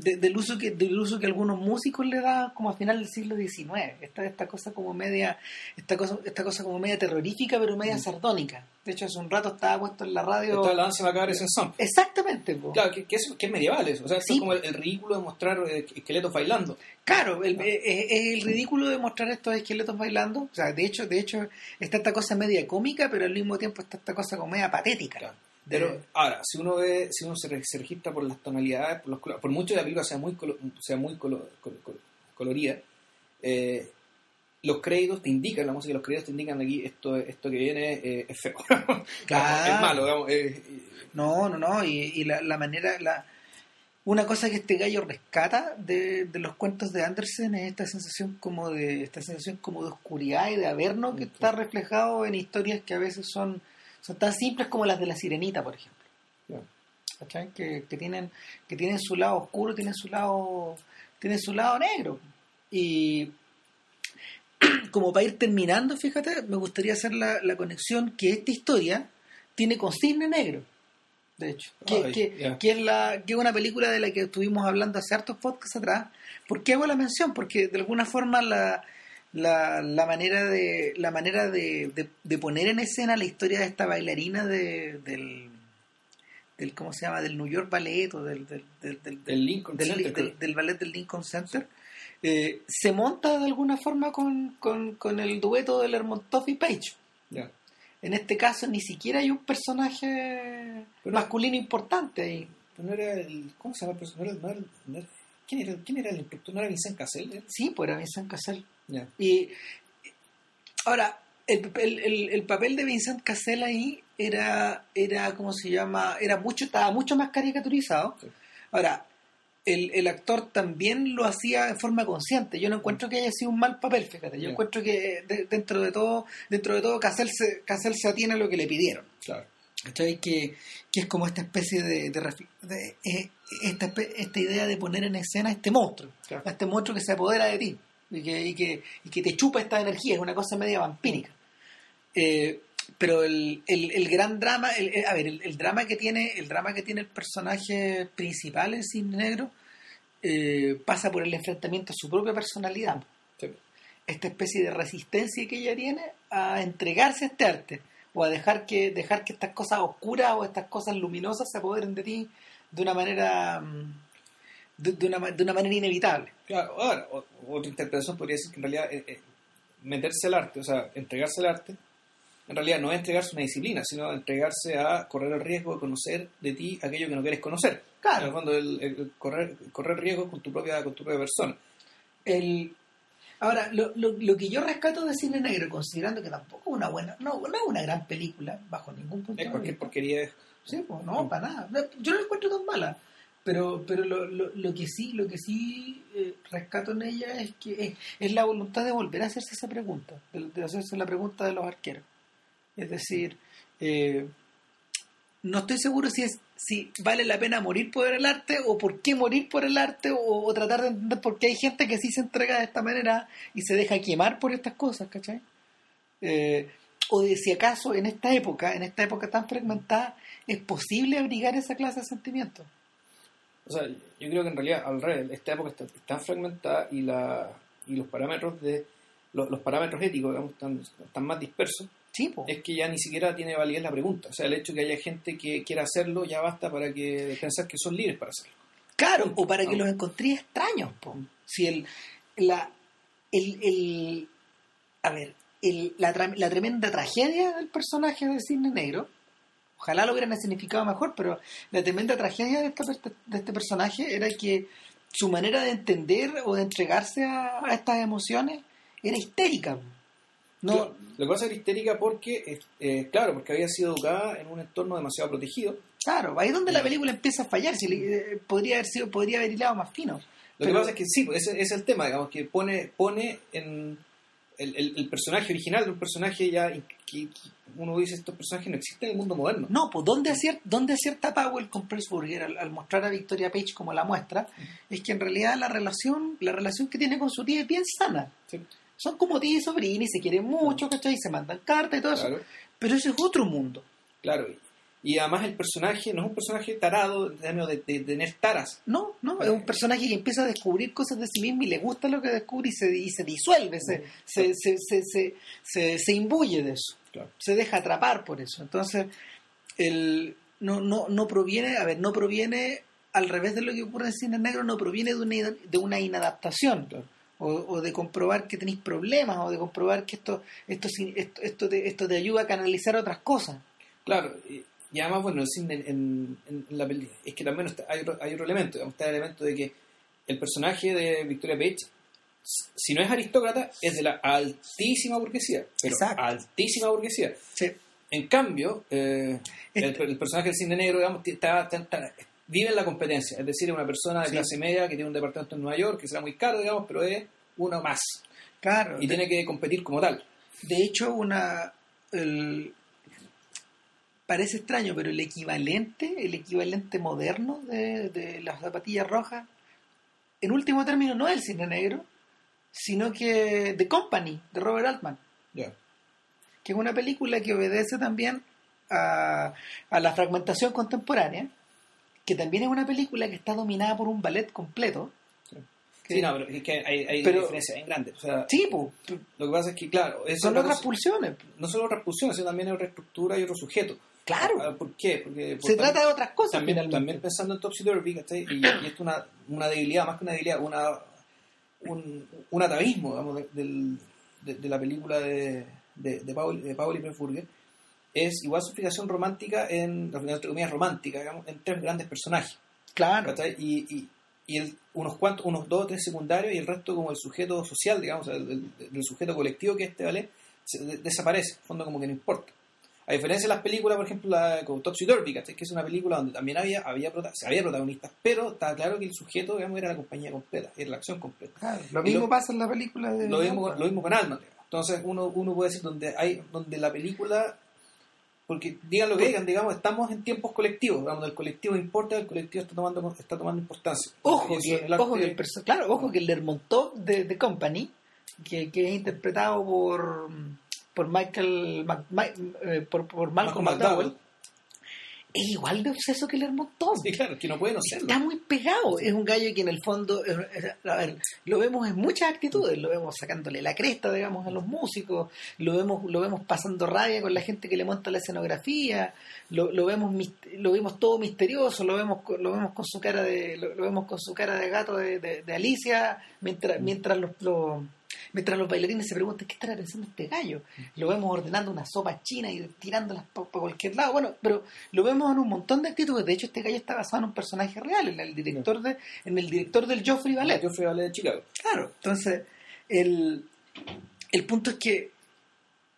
de- del uso que del uso que algunos músicos le daban como a final del siglo XIX esta esta cosa como media esta cosa esta cosa como media terrorífica pero media sardónica de hecho hace un rato estaba puesto en la radio Está la danza macabra en son. exactamente po. Claro, que, que es, que es medieval eso. O sea, Sí. es como el, el ridículo de mostrar eh, esqueletos bailando. Claro, el, eh, eh, es el ridículo de mostrar estos esqueletos bailando. O sea, de hecho, de hecho, está esta cosa media cómica, pero al mismo tiempo está esta cosa como media patética. Claro. Pero ahora, si uno ve, si uno se, re- se registra por las tonalidades, por, los colores, por mucho que la película sea muy, colo- sea muy colo- colo- colo- colorida, eh, los créditos te indican, la música de los créditos te indican aquí esto, esto que viene eh, es feo. Claro. es malo, digamos. eh, No, no, no. Y, y la, la manera, la, una cosa que este gallo rescata de, de los cuentos de Andersen es esta sensación como de esta sensación como de oscuridad y de averno que está reflejado en historias que a veces son, son tan simples como las de la sirenita, por ejemplo. ¿cachai? Que, que tienen que tienen su lado oscuro tienen su lado tienen su lado negro y como para ir terminando, fíjate, me gustaría hacer la, la conexión que esta historia tiene con Cisne Negro. De hecho, que, Ay, que- que es la, que es una película de la que estuvimos hablando hace hartos podcasts atrás. ¿Por qué hago la mención? Porque de alguna forma la, la, la manera de la manera de, de- de poner en escena la historia de esta bailarina de, del, del ¿cómo se llama? del New York Ballet o del, del, del, del- Lincoln del, Center, del- del ballet del Lincoln Center, eh, se monta de alguna forma con, con, con el dueto de Lermontov y Page. En este caso ni siquiera hay un personaje Pero- masculino importante ahí. Pero no era el. ¿Cómo se llama el personaje? No era, el- no era- ¿quién, era, ¿Quién era el inspector? ¿No era Vincent Cassel? eh? Sí, pues era Vincent Cassel. Y ahora, el, el- el- el papel de Vincent Cassel ahí era, era ¿cómo se llama? Era mucho, estaba mucho más caricaturizado. Sí. Ahora, el, el actor también lo hacía de forma consciente. Yo no encuentro que haya sido un mal papel, fíjate. Yo encuentro que de- dentro de todo, dentro de todo, Cassel se, Cassel se atiene a lo que le pidieron. Claro. ¿Cachai? Que, que es como esta especie de, de refi- de, eh, esta, esta idea de poner en escena a este monstruo, Claro. a este monstruo que se apodera de ti y que, y que, y que te chupa esta energía, es una cosa media vampírica. Eh, pero el, el, el gran drama, el- a ver, el, drama que tiene, el drama que tiene el personaje principal en Cisne Negro eh, pasa por el enfrentamiento a su propia personalidad Sí. esta especie de resistencia que ella tiene a entregarse a este arte o a dejar que dejar que estas cosas oscuras o estas cosas luminosas se apoderen de ti de una manera mm, de, de una, de una manera inevitable Claro, ahora, otra interpretación podría decir que en realidad eh, eh, meterse al arte, o sea, entregarse al arte, en realidad no es entregarse a una disciplina, sino entregarse a correr el riesgo de conocer de ti aquello que no quieres conocer. Claro. En el fondo, el, el correr, correr riesgo con tu propia, con tu propia persona. el ahora lo, lo, lo que yo rescato de cine negro considerando que tampoco es una buena no, no es una gran película bajo ningún punto Es de cualquier vista porquería. Sí, pues no, para nada. Yo no la encuentro tan mala. Pero, pero lo, lo, lo que sí, lo que sí eh, rescato en ella es que es, es la voluntad de volver a hacerse esa pregunta, de, hacerse la pregunta de los arqueros. Es decir, eh, no estoy seguro si es si vale la pena morir por el arte o por qué morir por el arte o, o tratar de entender por qué hay gente que sí se entrega de esta manera y se deja quemar por estas cosas, ¿cachai? Eh, o de si acaso en esta época, en esta época tan fragmentada, es posible abrigar esa clase de sentimientos. O sea, yo creo que en realidad, al revés, esta época está tan fragmentada y, la, y los parámetros de los, los parámetros éticos digamos, están, están más dispersos, Sí, es que ya ni siquiera tiene validez la pregunta. O sea, el hecho de que haya gente que quiera hacerlo ya basta para que pensar que son libres para hacerlo. Claro, o para que los encontré extraños. Po. Si el, la, el, el- a ver, el- la, la tremenda tragedia del personaje de Cisne Negro, ojalá lo hubieran significado mejor, pero la tremenda tragedia de, esta de este personaje era que su manera de entender o de entregarse a, a estas emociones era histérica. No, Lo que pasa es que era histérica porque, eh, eh, claro, porque había sido educada en un entorno demasiado protegido. Claro, ahí es donde la película empieza a fallar. Si le- eh, podría haber sido, podría haber hilado más fino. Lo Pero- que pasa es que sí, pues, ese, ese es el tema, digamos, que pone, pone en el, el- el personaje original de un personaje ya que, que uno dice estos personajes no existen en el mundo moderno. No, pues ¿dónde acierta, dónde acierta Powell con Pressburger al, al mostrar a Victoria Page como la muestra? Es que en realidad la relación, la relación que tiene con su tía es bien sana. Sí, Son como tía y sobrina y se quieren mucho, ¿cachai? Y se mandan cartas y todo eso. Pero ese es otro mundo. claro. Y además el personaje no es un personaje tarado de, de- de tener taras. No, no, es un personaje que empieza a descubrir cosas de sí mismo y le gusta lo que descubre y se, y se disuelve, se, se, se, se, se, se- se imbuye de eso. Claro. se deja atrapar por eso. Entonces, el, no, no, no proviene, a ver, no proviene, al revés de lo que ocurre en cine negro, no proviene de una, de una inadaptación. Claro. O, o de comprobar que tenéis problemas, o de comprobar que esto, esto, esto, esto, te, esto te ayuda a canalizar otras cosas. Claro, y, y además, bueno, en, en- en la peli es que también está- hay, otro, hay otro elemento, digamos, está el elemento de que el personaje de Victoria Page, si no es aristócrata, es de la altísima burguesía, pero Exacto. altísima burguesía. Sí. En cambio, eh, el, Este- el personaje del cine negro, digamos, está, está- está- vive en la competencia, es decir, es una persona de Sí. clase media que tiene un departamento en Nueva York, que será muy caro, digamos, pero es uno más, Claro. y de, tiene que competir como tal. de hecho, una. el- parece extraño, pero el equivalente, el equivalente moderno de, de las zapatillas rojas, en último término, no es el cine negro, sino que The Company, de Robert Altman, Ya. que es una película que obedece también a, a la fragmentación contemporánea, que también es una película que está dominada por un ballet completo. Sí, no, pero es que hay, hay Pero- diferencias bien grandes. O sea, Sí, pues, lo que pasa es que, claro, son otra otras pulsiones. no solo otras pulsiones, sino también hay otra estructura y otro sujeto. Claro, Ah, ¿Por qué? Porque por se también- trata de otras cosas también, finalmente. también pensando en Topsy Turvy, ¿cachai? Y, y esto es una, una debilidad, más que una debilidad, una, un, un atavismo, digamos, de, del- de- de la película de, de, de Paul, de Paul y es igual su fijación romántica, en, entre comillas romántica, digamos, en tres grandes personajes, Claro, ¿cachai? Y, y, y el- unos cuantos, unos dos o tres secundarios y el resto como el sujeto social, digamos, el, el- del sujeto colectivo que es este ballet, se- de- desaparece, en el fondo como que no importa. A diferencia de las películas, por ejemplo, la con Topsy Turvy, ¿cachai? que es una película donde también había, había, prota- había protagonistas, pero estaba claro que el sujeto digamos, era la compañía completa, era la acción completa. claro. Lo Y mismo lo- pasa en la película de... Lo mismo, con- lo mismo con digamos. Entonces uno, uno puede decir donde hay donde la película, porque digan lo que digan, digamos, estamos en tiempos colectivos, digamos, el colectivo importa, el colectivo está tomando, está tomando importancia. Ojo, que, el ojo que el perso- claro, ojo que el Lermontov de The Company, que, que es interpretado por por Michael Mac- Ma- eh, por, por Malcolm Malcolm McDowell, McDowell. es igual de obseso que Lermontov. Sí, claro, que no puede no serlo. Está muy pegado. Es un gallo que en el fondo, es- es- a ver, lo vemos en muchas actitudes. Lo vemos sacándole la cresta, digamos, a los músicos. Lo vemos, lo vemos pasando rabia con la gente que le monta la escenografía. Lo, lo vemos, lo vemos todo misterioso. Lo vemos, con- lo vemos con su cara de, lo, lo vemos con su cara de gato de, de- de Alicia, mientras, mientras los, los- mientras los bailarines se preguntan qué estará pensando este gallo. Lo vemos ordenando una sopa china y tirándolas por cualquier lado. Bueno, pero lo vemos en un montón de actitudes. De hecho, este gallo está basado en un personaje real, en el director de, en el director del Joffrey Ballet. Fui a Ballet de Chicago. Claro. Entonces, el, el punto es que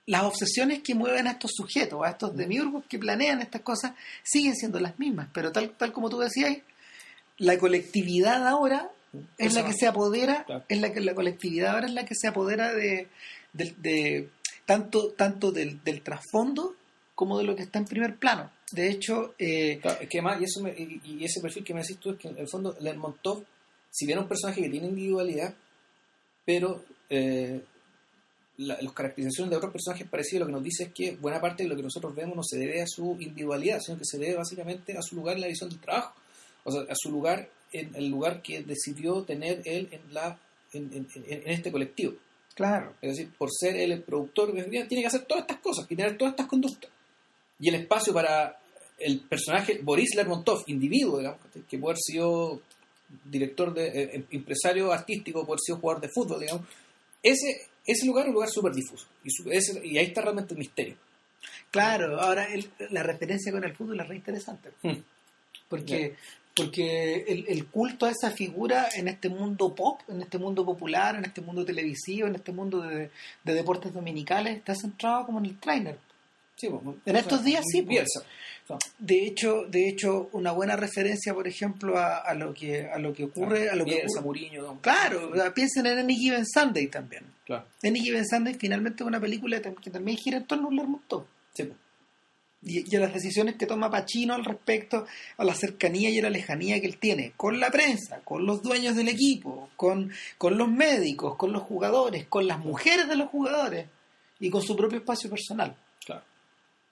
las obsesiones que mueven a estos sujetos, a estos demiurgos que planean estas cosas, siguen siendo las mismas. Pero tal, tal como tú decías, la colectividad ahora es la que se apodera, Claro. es la que la colectividad ahora es la que se apodera de, de- de- tanto, tanto del, del trasfondo como de lo que está en primer plano. De hecho, eh, Claro, es que además, y, eso me- y, y ese perfil que me decís tú, es que en el fondo Lermontov, si bien es un personaje que tiene individualidad, pero eh, la- las caracterizaciones de otros personajes parecidos lo que nos dice es que buena parte de lo que nosotros vemos no se debe a su individualidad, sino que se debe básicamente a su lugar en la visión del trabajo, o sea, a su lugar en el lugar que decidió tener él en, la, en, en- en- este colectivo. claro, Es decir, por ser él el productor, tiene que hacer todas estas cosas y tener todas estas conductas. Y el espacio para el personaje Boris Lermontov, individuo, digamos, que puede haber sido director de eh, em- empresario artístico, puede haber sido jugador de fútbol, digamos, ese, ese lugar es un lugar súper difuso. Y, su- ese- y ahí está realmente el misterio. Claro, ahora el- la referencia con el fútbol es re interesante. Hmm. Porque, porque el, el culto a esa figura en este mundo pop, en este mundo popular, en este mundo televisivo, en este mundo de, de deportes dominicales, está centrado como en el trainer. Sí, bueno, En estos días sí, pues. De hecho, de hecho, una buena referencia, por ejemplo, a, a lo que a lo que ocurre, a lo que ocurre- Mourinho, ¿no? Claro, piensen en Any Given Sunday también. Claro. Any Given Sunday finalmente es una película que que también gira en torno a un Lermontov. Sí, pues. Y, y a las decisiones que toma Pacino al respecto a la cercanía y a la lejanía que él tiene con la prensa, con los dueños del equipo, con, con los médicos, con los jugadores, con las mujeres de los jugadores y con su propio espacio personal. Claro.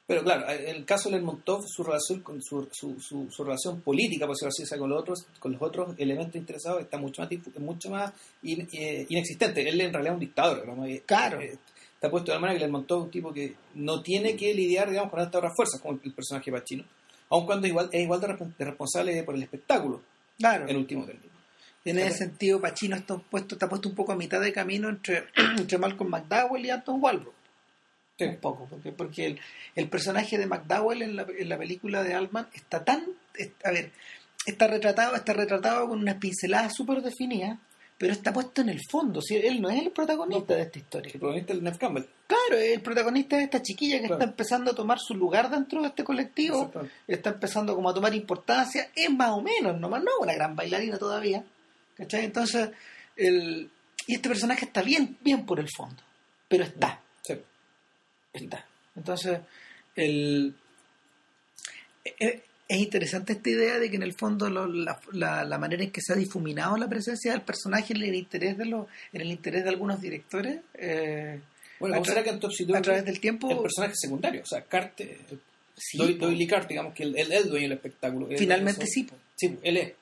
Pero claro, en el caso de Lermontov, su relación con su, su, su, su relación política, por decirlo así, con los otros, con los otros elementos interesados está mucho más mucho más in- eh, inexistente. Él en realidad es un dictador, Claro. eh, está puesto de manera que Lermontov es un tipo que no tiene que lidiar, digamos, con estas otras fuerzas, como el, personaje Pacino, aun cuando igual, es igual de, resp- de responsable por el espectáculo, Claro. en último término. En ese sentido, Pacino está puesto, está puesto un poco a mitad de camino entre, entre Malcolm McDowell y Anton Walbrook. Sí. Un poco, porque, porque el, el personaje de McDowell en la, en la película de Altman está tan. es- a ver, está retratado, está retratado con unas pinceladas súper definidas, pero está puesto en el fondo. ¿sí? Él no es el protagonista de esta historia. El protagonista es Nev Campbell. Claro, el protagonista es esta chiquilla que Claro. está empezando a tomar su lugar dentro de este colectivo, está empezando como a tomar importancia, es más o menos, nomás no una gran bailarina todavía, ¿cachai? Entonces, el, y este personaje está bien, bien por el fondo, pero está, Sí. está. Entonces, el, eh, es interesante esta idea de que en el fondo lo- la, la- la manera en que se ha difuminado la presencia del personaje en el interés de los en el interés de algunos directores eh, Bueno, a, ¿cómo tra- será que en Topsy Turvy a través del tiempo el personaje secundario? O sea, Carte, sí, Doyle, Carte, digamos que él él es el dueño del espectáculo. Finalmente sí. Sí, él es.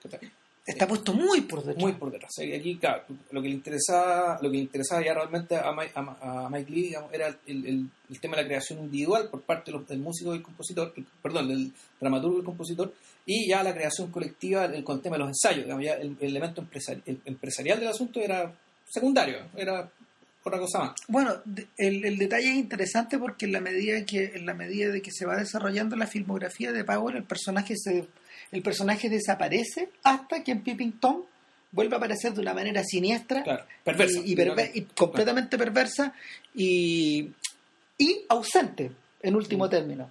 Está puesto muy por detrás muy por detrás. Aquí, claro, lo que le interesaba, lo que le interesaba ya realmente a Mike, a, a Mike Lee digamos, era el, el- el tema de la creación individual por parte del músico y el compositor, perdón, del dramaturgo y el compositor, y ya la creación colectiva el- con el tema de los ensayos. Digamos, ya el, el elemento empresari- empresarial del asunto era secundario, era otra cosa más. Bueno, el, el detalle es interesante porque en la medida que en la medida de que se va desarrollando la filmografía de Powell, el personaje se el personaje desaparece hasta que en Peeping Tom vuelve a aparecer de una manera siniestra Claro, perversa. y, y perver- y completamente perversa y, y ausente en último término.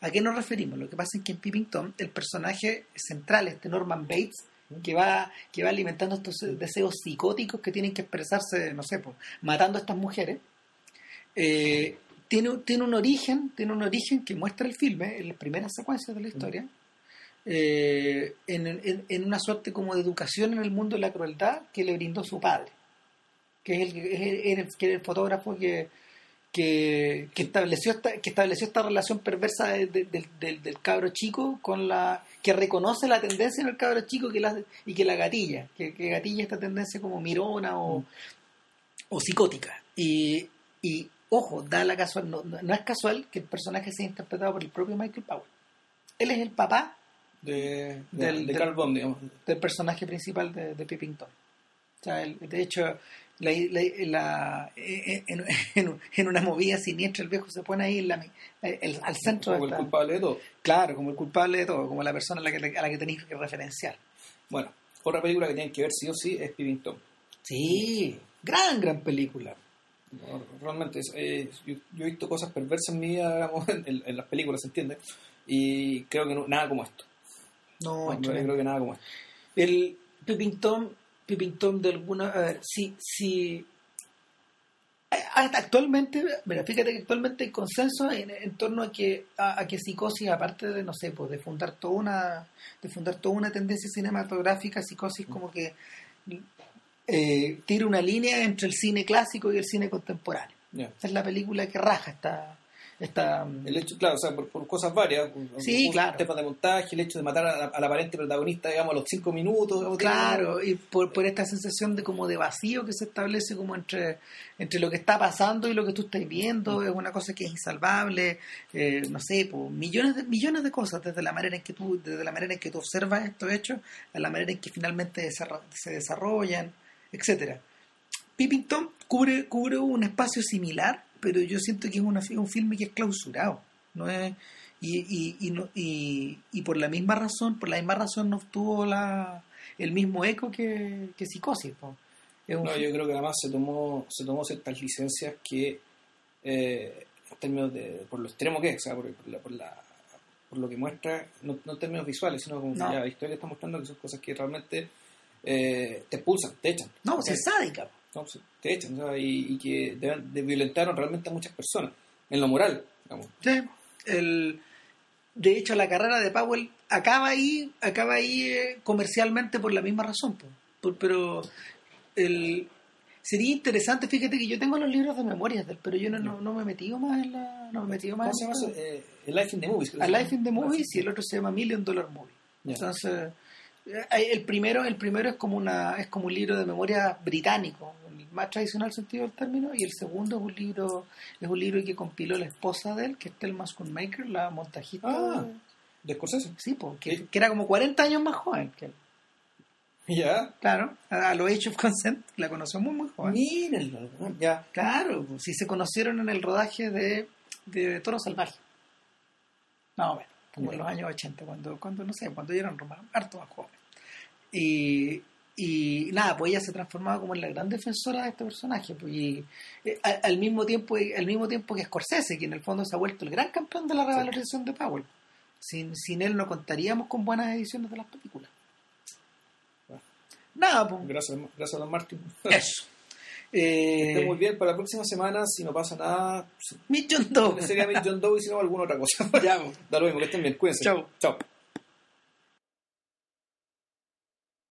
¿A qué nos referimos? Lo que pasa es que en Peeping Tom el personaje central, este Norman Bates, que va, que va alimentando estos deseos psicóticos que tienen que expresarse, no sé, pues, matando a estas mujeres, eh, tiene, tiene un origen, tiene un origen que muestra el filme en las primeras secuencias de la historia, eh, en, en- en una suerte como de educación en el mundo de la crueldad que le brindó su padre, que es el, que- es el- era el- que era el fotógrafo que, que, que estableció esta, que estableció esta relación perversa de- de- del- del, del cabro chico con la que reconoce la tendencia en el cabro chico que la, y que la gatilla, que, que gatilla esta tendencia como mirona o, o psicótica. Y, y ojo, da la casual, no, no- es casual que el personaje sea interpretado por el propio Michael Powell. Él es el papá de, de, Del- de del- Carl Bond, digamos. del personaje principal de, de Peeping Tom. O sea, el- de hecho, la, la- la- en, en- en una movida siniestra el viejo se pone ahí en la- el- al centro de Como el culpable de todo. Claro, como el culpable de todo, como la persona a la que, a la que tenéis que referenciar. Bueno, otra película que tienen que ver sí o sí es Peeping Tom. Sí, gran, gran película. No, Realmente, es- eh, yo, yo he visto cosas perversas en mi vida, digamos, en, en las películas, ¿se entiende? Y creo que no- nada como esto. No, No, creo que nada como esto. El Peeping Tom, Tom de alguna... A ver, si... si hasta actualmente, mira, fíjate que actualmente hay consenso en, en torno a que a, a que psicosis, aparte de, no sé, pues de fundar toda una de fundar toda una tendencia cinematográfica, psicosis como que eh, tira una línea entre el cine clásico y el cine contemporáneo. Esta es la película que raja esta, esta El hecho, claro, o sea, por, por cosas varias. por- Sí, por claro. Temas de montaje, el hecho de matar a la- al aparente protagonista, digamos, a los cinco minutos. digamos, Claro, y por, por esta sensación de como de vacío que se establece como entre, entre lo que está pasando y lo que tú estás viendo, es una cosa que es insalvable, eh, no sé, pues, millones de millones de cosas, desde la manera en que tú, desde la manera en que tú observas estos hechos, a la manera en que finalmente se desarrollan, etcétera. Peeping Tom cubre, cubre un espacio similar, pero yo siento que es una, un filme que es clausurado, no es y, y, y, no- y, y por la misma razón, por la misma razón no obtuvo la, el mismo eco que, que Psicosis. No, fi- yo creo que además se tomó, se tomó ciertas licencias que, eh, en términos de, por lo extremo que es, o sea, por, por la, por, la- por lo que muestra, no, no en términos visuales, sino como No. ya la historia está mostrando que son cosas que realmente eh, te expulsan, te echan. no, O si sea, es sádica. No, te echan, y, y que de- violentaron realmente a muchas personas, en lo moral, digamos. Sí, el, de hecho, la carrera de Powell acaba ahí, acaba ahí eh, comercialmente por la misma razón. po. Por- pero el, sería interesante, fíjate que yo tengo los libros de memorias del, pero yo no, no, no me he metido más en la. No me he metido más ¿Cómo se llama? Eh, el Life in the Movies. A Life in the. Movies y el otro se llama Million Dollar Movie. Entonces, eh, el primero, el primero es como una, es como un libro de memoria británico, más tradicional sentido del término, y el segundo es un libro, es un libro que compiló la esposa de él, que es Thelma Schoonmaker, la montajista. Ah. de- ¿De Scorsese? sí, porque Sí. que era como 40 años más joven que él. Ya. Claro, a, a lo Age of Consent la conoció muy muy joven. Mírenlo, ya. Claro, si se conocieron en el rodaje de, de Toro Salvaje. No, bueno, como en los años 80, cuando, cuando no sé, cuando ellos eran romanos, harto más jóvenes. Y, y nada, pues ella se transformaba como en la gran defensora de este personaje. Pues, y eh, al, mismo tiempo, al mismo tiempo que Scorsese, que en el fondo se ha vuelto el gran campeón de la revalorización de Powell. Sin, sin él no contaríamos con buenas ediciones de las películas. Bueno. Nada, pues. Gracias, gracias a Don Martin. Eso. Eh, muy bien. Para la próxima semana, si no pasa nada, Mitch John Doe. sería John Doe y si no alguna otra cosa. Ya, pues. da lo mismo, que estén bien. Cuídense. Chao. Chao.